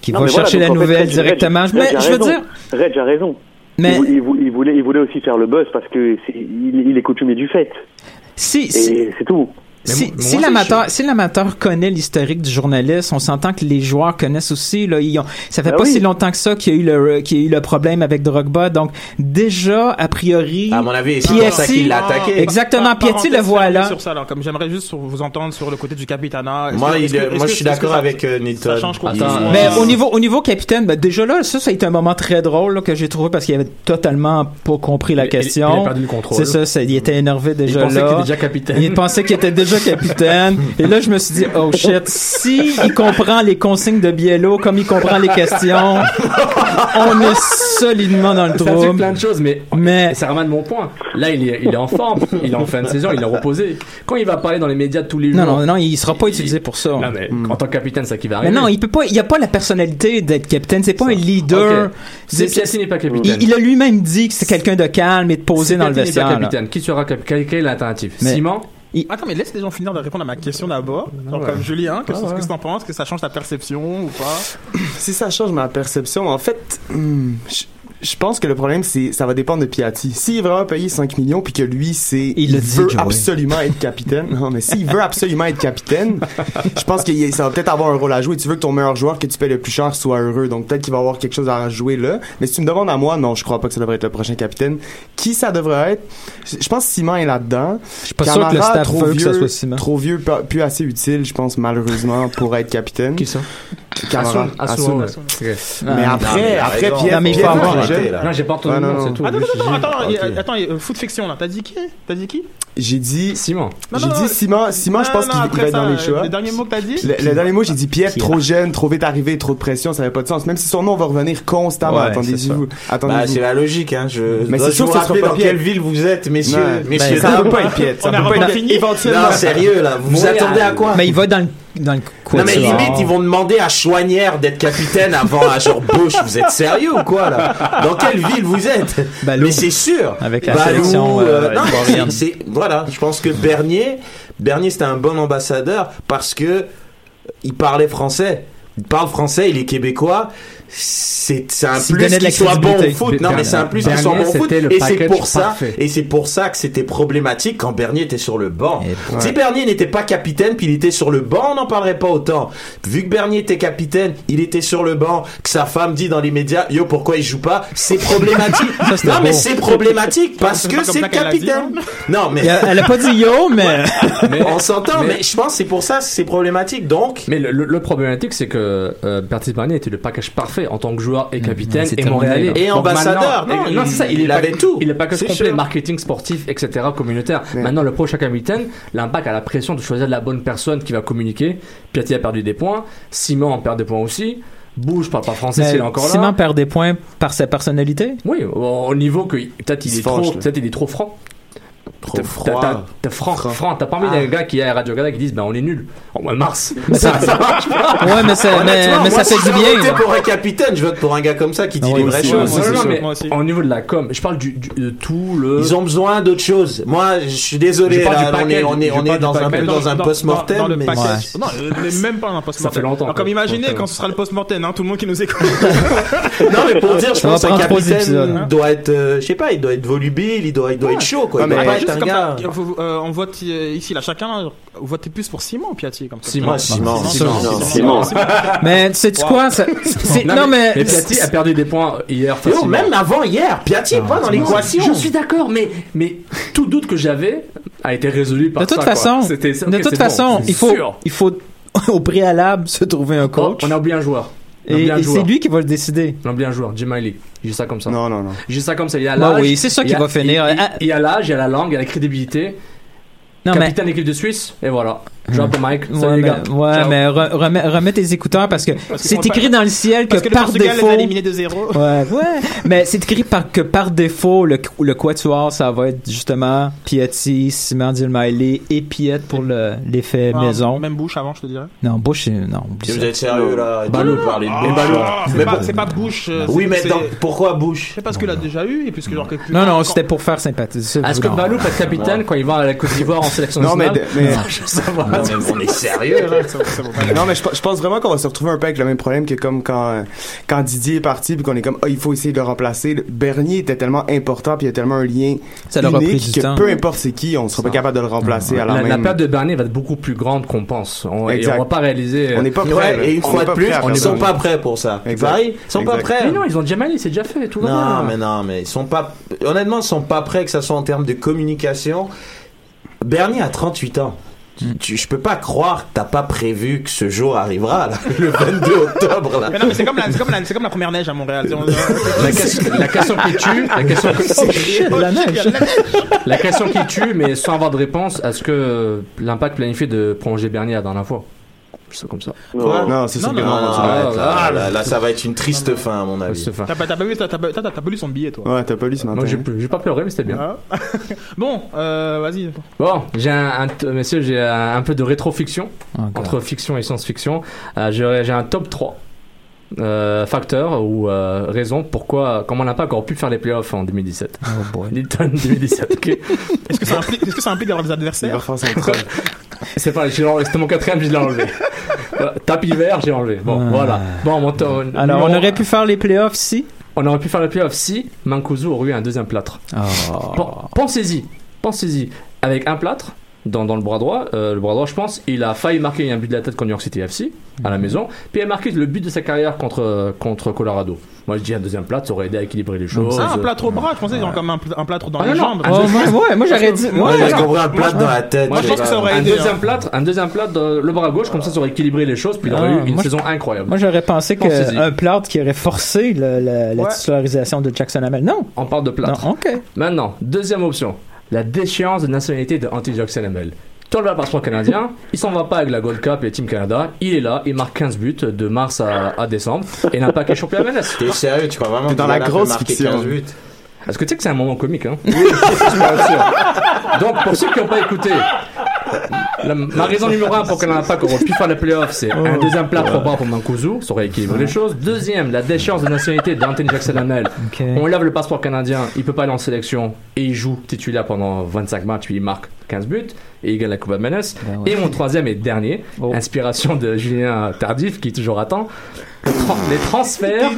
qui Non, va voilà, chercher la fait, nouvelle Reg- directement. Reg- mais Reg a je veux raison. dire, Reg a raison. mais Il, vou- il, voulait, il voulait aussi faire le buzz parce que c'est, il, il est coutumier du fait. si c'est tout. Si, moi- si l'amateur si l'amateur connaît l'historique du journaliste, on s'entend que les joueurs connaissent aussi. Là, ils ont, ça fait Ben pas oui. si longtemps que ça qu'il y a eu le qu'il y a eu le problème avec Drogba. Donc déjà a priori, À mon avis, c'est ça qu'il l'a attaqué. Exactement, Piatti le voilà. sur ça, alors, comme j'aimerais juste vous entendre sur le côté du capitana. Moi, il- que- moi, je suis d'accord avec euh, Newton. Ça change quoi Il- soit. Mais au niveau au niveau capitaine, ben déjà là, ça ça a été un moment très drôle là, que j'ai trouvé parce qu'il avait totalement pas compris la Il- il- question. il a perdu le contrôle. C'est ça, il était énervé Il déjà pensait là. qu'il était déjà capitaine. Il pensait qu'il était déjà déjà capitaine. Et là, je me suis dit, oh shit, si il comprend les consignes de Biello comme il comprend les questions, on est solidement dans le Ça trouble. plein de choses, mais, mais ça ramène mon point. Là, il est, il est en forme, il est en fin de saison, il est reposé. Quand il va parler dans les médias tous les jours. Non, non, non, il sera pas utilisé pour ça. Non, mais en tant que capitaine, ça qui va Mais arriver. non, il peut pas, il a pas la personnalité d'être capitaine, c'est pas un leader. Ok. Si Piatti n'est pas capitaine. Il, il a lui-même dit que c'est quelqu'un de calme et de posé dans le pas vestiaire. capitaine, qui sera capitaine Quelle est l'alternative? Mais- Attends, mais laisse les gens finir de répondre à ma question d'abord. Genre ouais. comme Julien, qu'est-ce Ah ouais. que t'en penses? Que ça change ta perception ou pas? si ça change ma perception, en fait, hmm, je je pense que le problème, c'est ça va dépendre de Piatti. S'il est vraiment payé 5 millions, puis que lui, c'est Il veut absolument être capitaine. Non, mais s'il veut absolument être capitaine, je pense que ça va peut-être avoir un rôle à jouer. Tu veux que ton meilleur joueur que tu payes le plus cher soit heureux, donc peut-être qu'il va avoir quelque chose à jouer là. Mais si tu me demandes à moi, non, je crois pas que ça devrait être le prochain capitaine. Qui ça devrait être? Je pense que Simon est là-dedans. Je suis pas sûr que le staff veut que ça soit Simon. Trop vieux, pas- plus assez utile, je pense malheureusement pour être capitaine. Qui ça? Camara. Ouais. Mais après, après, Pierre, mais il faut Pierre avoir- Non, j'ai pas entendu Ah, nom, non. c'est tout. Attends, attends, attends, attends, euh, foot fiction là, t'as dit qui? T'as dit qui? J'ai dit Simon. J'ai dit. Simon, Simon, je pense qu'il va être dans les choix. Le dernier mot que t'as dit? Le, le dernier mot, j'ai dit Pierre, trop jeune, trop vite arrivé, trop de pression, ça n'avait pas de sens. Même si son nom va revenir constamment, Ouais, attendez-y-vous. Bah, Attendez-vous. c'est la logique, hein. Je Mais c'est sûr vous que ça dans quelle ville vous êtes, messieurs, ça peut pas être Piet, ça peut pas être éventuellement. Non, sérieux, là. Vous attendez à quoi? Mais il va dans le, dans le Non, mais limite, ils vont demander à Chouanière d'être capitaine avant à genre Bush. Vous êtes sérieux ou quoi, là? Dans quelle ville vous êtes? Balou. Mais c'est sûr. Avec la Balou, sélection, euh, non, c'est- voilà. Je pense que Bernier, Bernier, c'était un bon ambassadeur parce que il parlait français. Il parle français, il est québécois. C'est, un plus donnait de la qu'il soit bon au foot. Non, mais c'est un plus qu'il soit Bernier, bon au foot. Et c'est pour ça, et c'est pour ça que c'était problématique quand Bernier était sur le banc. Si Bernier n'était pas capitaine, puis il était sur le banc, on n'en parlerait pas autant. Vu que Bernier était capitaine, il était sur le banc, que sa femme dit dans les médias, yo, pourquoi il joue pas? C'est problématique. Non, mais c'est problématique parce que c'est le capitaine. Non, mais Elle a- pas dit yo, mais. on s'entend, mais- je pense que c'est pour ça que c'est problématique. Donc, Mais le, problématique, c'est que euh, Bertis Barnier était le package parfait en tant que joueur et capitaine c'est et Montréalais. Et ambassadeur. Il- non, c'est ça. Il, avait tout. Il est package C'est complet, sûr. marketing sportif, etc., communautaire. Maintenant, le prochain capitaine, l'impact à la pression de choisir la bonne personne qui va communiquer. Piatti a perdu des points. Simon en perd des points aussi. Bouge parle pas français s'il est encore Simon là. perd des points par sa personnalité? Oui, au, au niveau que peut-être il est trop, peut-être il est trop franc. Trop T'as- froid. t'as- franc, franc. T'as pas envie Ah. d'un gars qui est à Radio Gala qui disent ben on est nul au mois de mars. Mais ça- ça marche pas. Ouais, mais, ça, mais, Honnêtement, mais moi, ça fait si du bien. là. pour un capitaine, je vote pour un gars comme ça qui dit Ah les vraies choses. au niveau de la com, je parle du, du- de tout le. Ils ont besoin d'autre chose. Moi, je suis désolé, on est, on est, on est dans un package. peu dans un Dans- post-mortem. Mais-. Non, euh, mais même pas dans un post-mortem. Ça fait longtemps, Comme imaginez quand ce sera le post-mortem, hein, tout le monde qui nous écoute. Non, mais pour dire, je pense qu'un capitaine doit être, euh, je sais pas, il doit être volubile, il doit, il doit être chaud, quoi. Un comme gars. ça, euh, on vote euh, ici, là, chacun, vous votez plus pour Simon Piatti comme ça Simon. Simon. Simon. Simon. Mais sais quoi? ça- c'est- Non, mais. mais Piatti a perdu des points hier. Yo, facilement. même avant hier, Piatti est pas dans l'équation. Je suis d'accord, mais mais tout doute que j'avais a été résolu par De toute ça, façon, C'était- de toute c'est façon, c'est il faut, il faut au préalable se trouver un coach. on a oublié un joueur. Et c'est lui qui va le décider. On a oublié un joueur, Jim Miley. J'ai ça comme ça. Non, non, non. J'ai ça comme ça. Il y a Bah l'âge. oui, c'est ça il qui va finir. Il, il- y a l'âge, il y a la langue, il y a la crédibilité. Non, mais. Capitaine d'équipe de Suisse, et voilà. Drop the mic. Salut Ouais, les mais, gars. ouais, Ciao. mais re- remets, remets tes écouteurs parce que c'est écrit pas- dans le ciel que, que le par Portugal défaut. les de zéro. Ouais, ouais. Mais c'est écrit par, que par défaut, le, le quatuor, ça va être justement Piatti, Simon Dilmailey et Piet pour le- l'effet Ah, maison. Même bouche avant, je te dirais. Non, Bush, euh, non, Vous êtes sérieux, là? Balou. Balou parler de Ah, Bush. C'est Mais pas, pas bouche. euh, Oui, mais pourquoi Bush? C'est parce qu'il a déjà eu et puisque genre Non, non, c'était pour faire sympathiser. Est-ce que Balou peut être capitaine quand il va à la Côte d'Ivoire en sélection Non, mais, Non, mais on est sérieux, là? non, mais je, je pense vraiment qu'on va se retrouver un peu avec le même problème que comme quand, quand Didier est parti puis qu'on est comme, ah, il faut essayer de le remplacer. Bernier était tellement important puis il y a tellement un lien Ça unique du que temps. peu importe c'est qui, on sera pas capable de le remplacer à la, La, la perte de Bernier va être beaucoup plus grande qu'on pense. On, et Exact. on va pas réaliser. euh, On n'est pas prêt. Ouais, et une On fois de plus, à ils sont pas prêts pour ça. Exact. Pareil, ils sont pas prêts. Mais non, ils ont Jamali, c'est déjà fait, tout Non, mais non, mais ils sont pas. Honnêtement, ils sont pas prêts, que ça soit en termes de communication. Bernier a 38 ans. Tu- je peux pas croire que t'as pas prévu que ce jour arrivera, là, le 22 octobre, là. Mais non, mais c'est comme, la- c'est comme, la- c'est comme la première neige à Montréal. La question, la question qui tue, la question qui Oh, shit, la neige. La question qui tue, mais sans avoir de réponse, est-ce que l'impact planifie de prolonger Bernier la dernière fois C'est comme ça. Non, non, c'est non, ça être- là, là, là, ça va être une triste fin, à mon avis. T'as pas, t'as pas vu, t'as, t'as pas, t'as- t'as pas lu son billet, toi. Ouais, t'as pas lu ce matin. Moi, j'ai pas pleuré, mais c'était bien. Ah. bon, euh, vas-y. Bon, j'ai un, messieurs, j'ai un, peu de rétrofiction entre fiction et science-fiction. Euh, j'ai j'ai un top 3 euh, facteurs ou euh, raisons pourquoi comment on n'a pas encore pu faire les playoffs en 2017. Oh boy. Newton 2017. ok. Est-ce que ça implique, est-ce que ça implique d'avoir des adversaires? C'est pas, j'ai enlevé- c'était mon quatrième, je l'ai enlevé. Euh, Tapis vert, j'ai enlevé. Bon, Ah. voilà. Bon, mon Alors, numéro on aurait pu faire les playoffs si? On aurait pu faire les playoffs si Mancuso aurait eu un deuxième plâtre. Oh. Pen- Pensez-y, pensez-y. Avec un plâtre dans, dans le bras droit, euh, le bras droit, je pense, il a failli marquer un but de la tête contre New York City FC à la maison, puis il a marqué le but de sa carrière contre contre Colorado. Moi, je dis un deuxième plâtre, ça aurait aidé à équilibrer les choses. Ah, un plâtre au bras, je pensais genre comme un, un plâtre dans Ah, les non, jambes. un Oh, deuxième- ouais, ouais, moi, j'aurais dit- Moi, compris un plâtre dans la tête. Moi, je pense que ça aurait un aidé. deuxième hein. plâtre, un deuxième plâtre dans le bras gauche, comme ça, ça aurait équilibré les choses, puis il aurait Ah, eu une moi, saison incroyable. Moi, j'aurais pensé qu'un plâtre qui aurait forcé le- le- la Ouais. titularisation de Jackson Hamel. Non. On parle de plâtre. Non, ok. Maintenant, deuxième option, la déchéance de nationalité de Hamel. Tu enlèves le passeport canadien, il s'en va pas avec la Gold Cup et Team Canada, il est là, il marque 15 buts de mars à, à décembre et n'a pas qu'à champion MLS. T'es sérieux, tu crois vraiment T'es dans que la grosse fiction. 15 buts Est-ce que tu sais que c'est un moment comique, hein? Donc, pour ceux qui n'ont pas écouté, la- ma raison numéro un pour qu'elle n'a pas qu'on pu faire les playoffs, c'est un deuxième plat trop bas pour Mancuso, ça aurait équilibré les choses. Deuxième, la déchéance de nationalité d'Anthony Jackson Hamel. On lève le passeport canadien, il peut pas aller en sélection et il joue titulaire pendant 25 matchs, puis il marque 15 buts et il gagne la Coupe de Menace. Ben ouais. Et mon troisième et dernier, inspiration de Julien Tardif qui toujours attend, le tra- les transferts,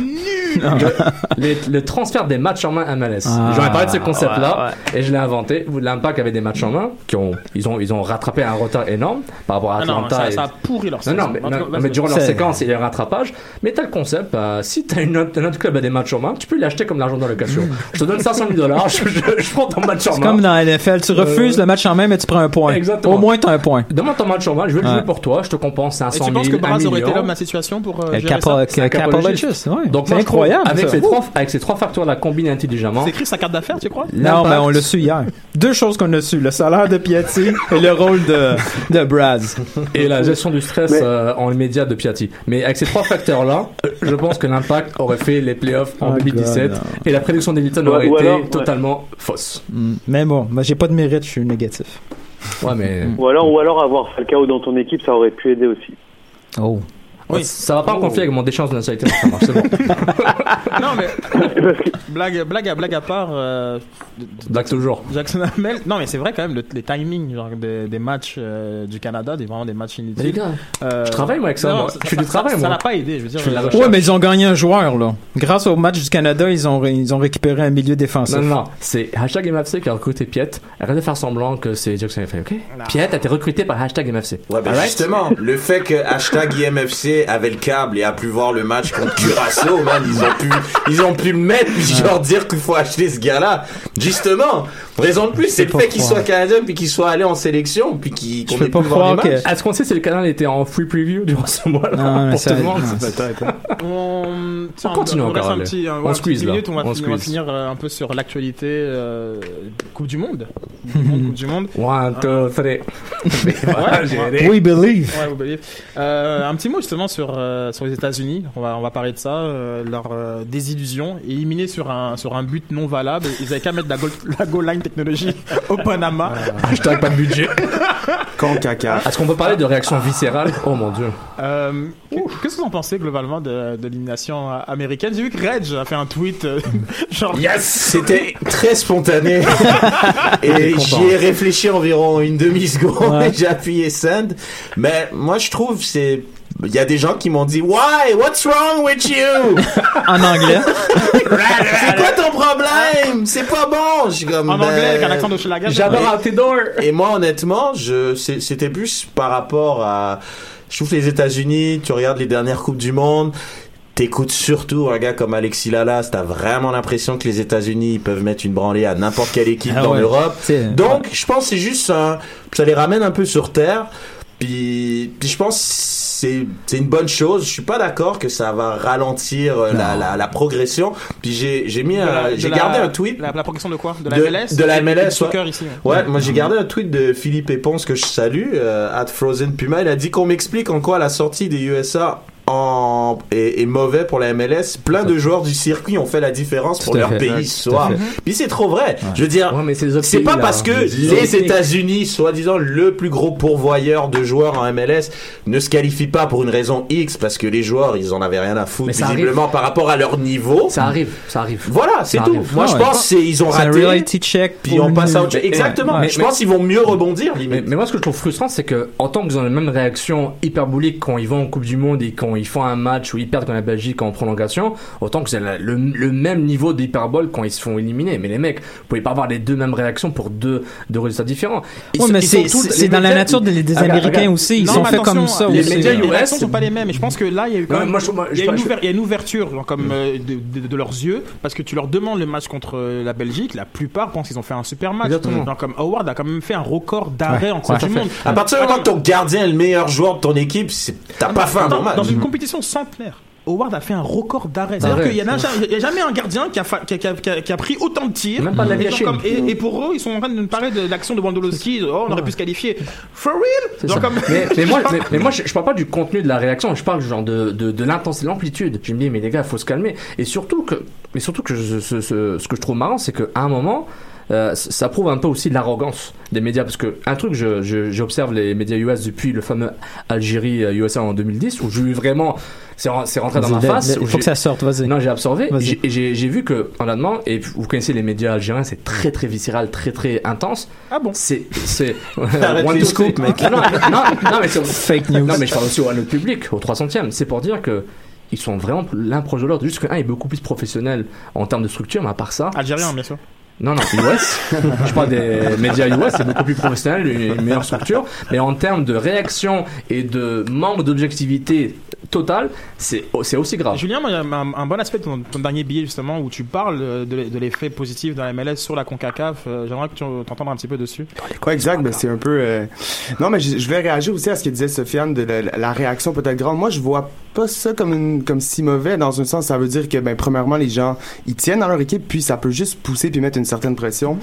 les, le transfert des matchs en main MLS. Ah, J'en ai parlé de ce concept-là ouais, et je l'ai inventé. Vous, L'Impact avait des matchs en main qui ont, ils ont, ils ont rattrapé un retard énorme par rapport à Ah non, Atlanta. ça, et- ça a pourri leur non, saison. non, mais, non, mais durant leur séquence et les rattrapages, mais t'as le concept, euh, si t'as une autre, un autre club a des matchs en main, tu peux l'acheter comme l'argent de location. je te donne 500 000 dollars, je, je, je prends ton match en C'est main. comme dans la NFL, tu refuses le match en main, mais tu prends un point. Exactement. Au moins, t'as un point. Demande ton match main, je vais le Ouais. jouer pour toi, je te compense Et 500 tu 000, penses que 1 Braz aurait été l'homme de la situation pour euh, gérer. Donc C'est incroyable, Avec ça. ces, trois, avec ces trois facteurs là combinés intelligemment, C'est écrit sa carte d'affaires, tu crois? Non, mais on l'a su hier. Deux choses qu'on a su. Le salaire de Piatti et le rôle de, de Braz. et la gestion du stress euh, en immédiat de Piatti. Mais avec ces trois facteurs-là, je pense que l'impact aurait fait les playoffs en Oh, 2017 God, non. et la prédiction Ouais, aurait été totalement fausse. Mm. Mais bon, moi, j'ai pas de mérite, je suis négatif. Ouais, mais Ou alors, ou alors avoir Falcao dans ton équipe, ça aurait pu aider aussi. Oh. Oui. ça va pas en conflit avec mon déchéance de nationalité. Ça marche, c'est bon. Non, mais blague, blague, à, blague à part, euh, Blague toujours. Jackson Hamel. Non, mais c'est vrai quand même, le- les timings genre, des, des matchs euh, du Canada, des, vraiment des matchs inutiles. Les gars, Euh, je travaille, moi, avec ça, moi. Je fais du travail, ça, moi. n'a pas aidé, je veux dire. Je euh. Ouais, mais ils ont gagné un joueur, là. Grâce au match du Canada, ils ont, ils ont récupéré un milieu défensif. Non, non, non, c'est hashtag MFC qui a recruté Piet. Arrête de faire semblant que c'est Jackson fait, ok? Piet a été recruté par hashtag MFC. Ouais, ben justement, le fait que hashtag IMFC avait le câble et a pu voir le match contre Curaçao, man, ils ont pu, ils ont pu le mettre, puis genre dire qu'il faut acheter ce gars-là. Justement, raison de plus, c'est le fait qu'il soit canadien puis qu'il soit allé en sélection puis qu'il, qu'on peux ait pas pu voir les matchs. que- Est-ce qu'on sait si le canal était en free preview durant ce mois-là? Pour ça- tout le monde? c'est-. On, tiens, continue on, encore, un petit, un, On squeeze, là. on va, On finir, on va squeeze. finir euh, un peu sur l'actualité euh, Coupe du Monde. Coupe du Monde. One, two, three. We believe. Ouais, vous believe. Euh, un petit mot justement sur euh, sur les États-Unis. On va on va parler de ça, euh, leur euh, désillusion, éliminés sur un sur un but non valable. Ils avaient qu'à mettre la goal, la goal line technologie au Panama. Hashtag pas de budget. Con caca. Est-ce qu'on peut parler de réaction viscérale? Oh mon dieu. Euh, Qu'est-ce que vous en pensez globalement de, de l'élimination américaine? J'ai vu que Reg a fait un tweet euh, genre Yes! C'était très spontané. et j'y ai réfléchi environ une demi-seconde Ouais. et j'ai appuyé send. Mais moi, je trouve, c'est, il y a des gens qui m'ont dit, Why? What's wrong with you? En anglais. c'est quoi ton problème? C'est pas bon. Je comme, en ben, anglais avec un accent de Schlager. J'adore Altidore. Et moi, honnêtement, je, c'était plus par rapport à, je trouve que les États-Unis, tu regardes les dernières coupes du monde, t'écoutes surtout un gars comme Alexis Lalas, t'as vraiment l'impression que les États-Unis ils peuvent mettre une branlée à n'importe quelle équipe Ah dans ouais. l'Europe. Donc, je pense que c'est juste un, ça les ramène un peu sur terre. Puis, puis je pense que c'est c'est une bonne chose. Je suis pas d'accord que ça va ralentir euh, la, la, la progression. Puis j'ai j'ai mis j'ai la- gardé un tweet La, la progression de quoi? De la de, MLS? de la MLS soccer ouais. ici. Ouais, moi j'ai gardé un tweet de Philippe Éponce que je salue euh, at Frozen Puma il a dit qu'on m'explique en quoi la sortie des USA en est, est mauvais pour la MLS plein de joueurs du circuit ont fait la différence pour leur fait. pays Ouais, ce soir puis c'est trop vrai je veux dire Ouais, c'est pas là. parce que Les autres les. États-Unis soi-disant le plus gros pourvoyeur de joueurs en MLS ne se qualifient pas pour une raison X parce que les joueurs ils en avaient rien à foutre visiblement arrive. par rapport à leur niveau Ça arrive, ça arrive. voilà c'est tout arrive. moi je ouais. pense c'est ils ont C'est un raté reality check. puis on passe à autre chose. Exactement. Mais je Mais- pense qu'ils vont mieux rebondir, mais moi, ce que je trouve frustrant, c'est que en tant qu'ils ont la même réaction hyperbolique quand ils vont en Coupe du Monde et quand ils font un match où ils perdent contre la Belgique en prolongation, autant que c'est le, le même niveau d'hyperbole quand ils se font éliminer. Mais les mecs, vous pouvez pas avoir les deux mêmes réactions pour deux, deux résultats différents. Mais c'est dans la nature des, des Regarde, Américains regarde. aussi. Ils Non, sont faits comme ça les aussi. médias, les US, réactions sont pas les mêmes. Et je pense que là, il y a eu quand Non, même- moi, je- moi, il y a je- une je- ouver- il y a une ouverture genre, comme euh, de, de- de leurs yeux parce que tu leur demandes le match contre euh, la Belgique. La plupart pensent qu'ils ont fait un super match. Genre, comme Howard a quand même fait un record d'arrêt Ouais, en Coupe du Monde. À partir du moment que ton gardien est le meilleur joueur de ton équipe, t'as pas fait un bon match. dans une compétition centenaire. Howard a fait un record d'arrêt. C'est-à-dire D'arrêt. qu'il n'y a, jamais- il y a jamais un gardien qui a, fa- qui a- qui a- qui a- qui a pris autant de tirs. Même pas de la Chine. comme- et, et pour eux, ils sont en train de nous parler de l'action de Wondolowski. Oh, on aurait pu se qualifier. For real? Genre comme- mais, mais moi, mais, mais moi je, je parle pas du contenu de la réaction, je parle genre de, de, de l'intensité, l'amplitude. Je me dis, mais les gars, faut se calmer. Et surtout que, mais surtout que je- ce, ce, ce que je trouve marrant, c'est qu'à un moment, euh, ça prouve un peu aussi l'arrogance des médias. Parce que un truc, je- je- j'observe les médias US depuis le fameux Algérie-USA en 2010, où j'ai eu vraiment. C'est ren- c'est rentré dans ma face. Il où faut que ça sorte, vas-y. non, j'ai absorbé. J'ai- et J'ai j'ai vu que, honnêtement, et vous connaissez les médias algériens, c'est très très viscéral, très très intense. Ah bon C'est. c'est Arrête One say- mec. Non, non, non, mais c'est- Fake news. non, mais je parle aussi au public, au 300e. C'est pour dire que. Ils sont vraiment l'un proche de l'autre. Juste qu'un est beaucoup plus professionnel en termes de structure, mais à part ça. Algérien, bien sûr. Non, non, US. je parle des médias US, c'est beaucoup plus professionnel, une, meilleure structure. Mais en termes de réaction et de manque d'objectivité totale, c'est c'est aussi grave. Julien, il y a un, un bon aspect de ton, ton dernier billet, justement, où tu parles de, de l'effet positif de la MLS sur la CONCACAF. Euh, J'aimerais que tu t'entendes un petit peu dessus. Ouais, exact? Ben, c'est un peu. euh, Non, mais je, je voulais réagir aussi à ce que disait Sofiane de la, la réaction peut-être grande. Moi, je vois pas ça comme une, comme si mauvais. Dans un sens, ça veut dire que, ben, premièrement, les gens ils tiennent dans leur équipe, puis ça peut juste pousser puis mettre une certaine pression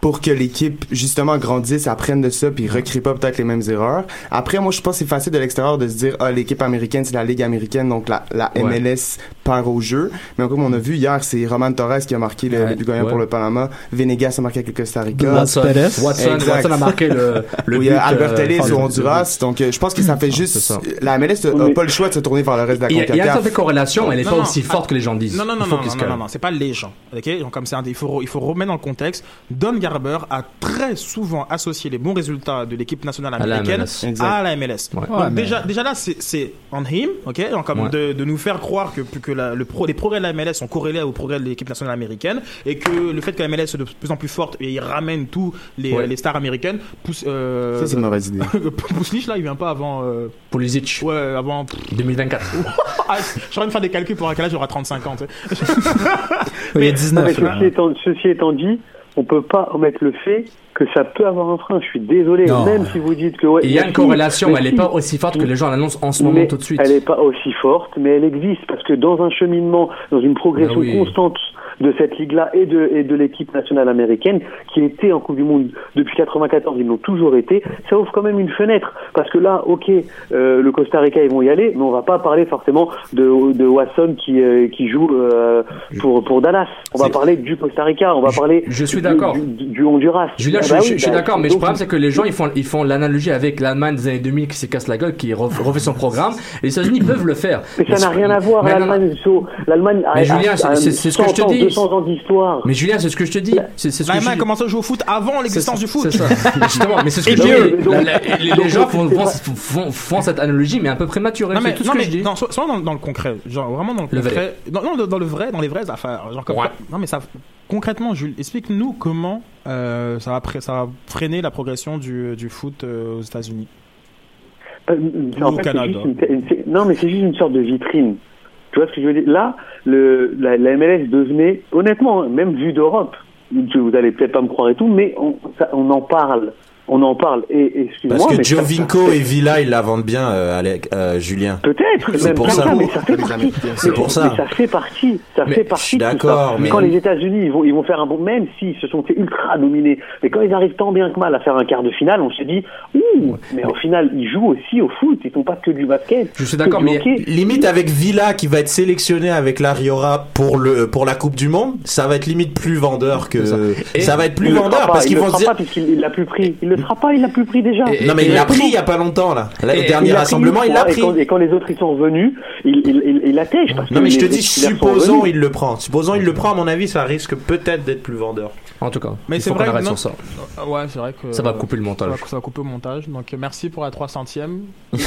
pour que l'équipe justement grandisse, apprenne de ça, puis recrée pas peut-être les mêmes erreurs. Après, moi, je pense que c'est facile de l'extérieur de se dire, ah, l'équipe américaine, c'est la ligue américaine, donc la, la Ouais. MLS part au jeu. Mais comme on a vu hier, c'est Roman Torres qui a marqué le, Ouais. le but gagnant Ouais. pour le Panama. Venegas a marqué avec le Costa Rica. Watson. Watson. Watson a marqué le, le oui, but. Albert euh, Ellis au le- Honduras. Donc, euh, je pense que ça fait juste. ça. La MLS n'a Oui. pas le choix de se tourner vers le reste de la Il y a, il y a une CONCACAF. certaine corrélation, mais elle n'est pas non, aussi ah, forte que les gens disent. Non, non, non, non, non, non, c'est pas les gens. Ok, donc comme c'est un, il faut, il faut remettre dans le contexte. Don Garber a très souvent associé les bons résultats de l'équipe nationale À la américaine à la MLS. Ouais. Donc déjà, déjà là, c'est- c'est on him, ok, donc comme Ouais. de, de nous faire croire que, que la- le pro, les progrès de la MLS sont corrélés au progrès de l'équipe nationale américaine et que le fait que la MLS soit de plus en plus forte et il ramène tous les, Ouais. les stars américaines pousse. Euh, Ça, c'est une mauvaise idée. Pouslich là, il vient pas avant. Euh, Pulisic, ouais, avant. 2024. Ah, je suis en train de faire des calculs pour un quel âge j'aurai 35 ans. tu sais. Oui, il y a Non, mais 19. là. ceci, étant, ceci étant dit, on peut pas omettre le fait que ça peut avoir un frein. Je suis désolé, Non. même si vous dites que ouais, il y a mais une corrélation, mais elle n'est si. pas aussi forte que les gens l'annoncent en ce moment Mais tout de suite. Elle n'est pas aussi forte, mais elle existe parce que dans un cheminement, dans une progression oui. constante de cette ligue-là et de, et de l'équipe nationale américaine qui était en Coupe du Monde depuis 94, ils l'ont toujours été, ça ouvre quand même une fenêtre parce que là, ok, euh, le Costa Rica ils vont y aller, mais on va pas parler forcément de, de Watson qui, euh, qui joue euh, pour, pour Dallas. On va parler du Costa Rica, on va parler je suis du- d'accord. du, du- du Honduras. Julien, Ah je, bah je- oui, je suis bah, d'accord, mais le problème c'est que les gens ils font, ils font l'analogie avec l'Allemagne des années 2000 qui se casse la gueule, qui ref- refait son programme. Et les États-Unis peuvent le faire. Mais ça n'a rien à voir, l'Allemagne, l'Allemagne Mais Julien, c'est- ce que je te 100 ans, dis. 200 ans d'histoire. Mais Julien, c'est ce que je te dis. C'est c'est ce que a commencé à jouer au foot avant l'existence du foot. C'est ça. Justement, mais c'est ce que je dis. les, gens font, c'est font, pas- font- font cette analogie, mais un peu prématurée. Non mais, C'est tout ce non, que mais je dis. non, dans, dans le concret, genre vraiment dans le, Le concret, vrai. Non, dans le vrai, dans les vraies affaires. Genre comme Ouais. non mais ça, concrètement, Jules, explique-nous comment euh, ça va pré- ça va freiner la progression du, du foot euh, aux États-Unis. Euh, au Canada. juste une- c'est- non, mais c'est juste une sorte de vitrine. Tu vois ce que je veux dire? Là, le, la, la MLS devenait, honnêtement, même vu d'Europe, vous allez peut-être pas me croire et tout, mais on, ça- on en parle. On en parle. Et, Parce que mais ça- Giovinco et Villa, ils la vendent bien, euh, Alec- euh, Julien. Peut-être, C'est pour ça. ça, mais ça fait partie. C'est Mais- pour ça. Mais ça fait partie. Ça Mais fait partie. d'accord, mais- Quand les États-Unis, ils vont, ils vont faire un bon, même s'ils se sont fait ultra dominés, mais quand ils arrivent tant bien que mal à faire un quart de finale, on se dit, ouh, mais au final, ils jouent aussi au foot. Ils font pas que du basket. Je suis d'accord, mais hockey. Limite avec Villa qui va être sélectionné avec la Riora pour le pour la Coupe du Monde, ça va être limite plus vendeur que ça, va être plus vendeur parce il qu'ils vont se dire pas puisqu'il il l'a plus pris. Il le fera pas, il l'a plus pris déjà. non mais il l'a pris il y a pas longtemps là. Là, Au dernier Il rassemblement, il l'a pris. Et quand, et quand les autres ils sont revenus, il, il, il, il attèche parce Non que mais je te dis supposons il le prend. Supposons il le prend à mon avis, ça risque peut-être d'être plus vendeur. En tout cas, Mais il c'est faut vrai qu'on que arrête sur ça. Euh, Ouais, c'est vrai que Ça va couper le montage. Ça va, ça va couper au montage. Donc merci pour la 300e.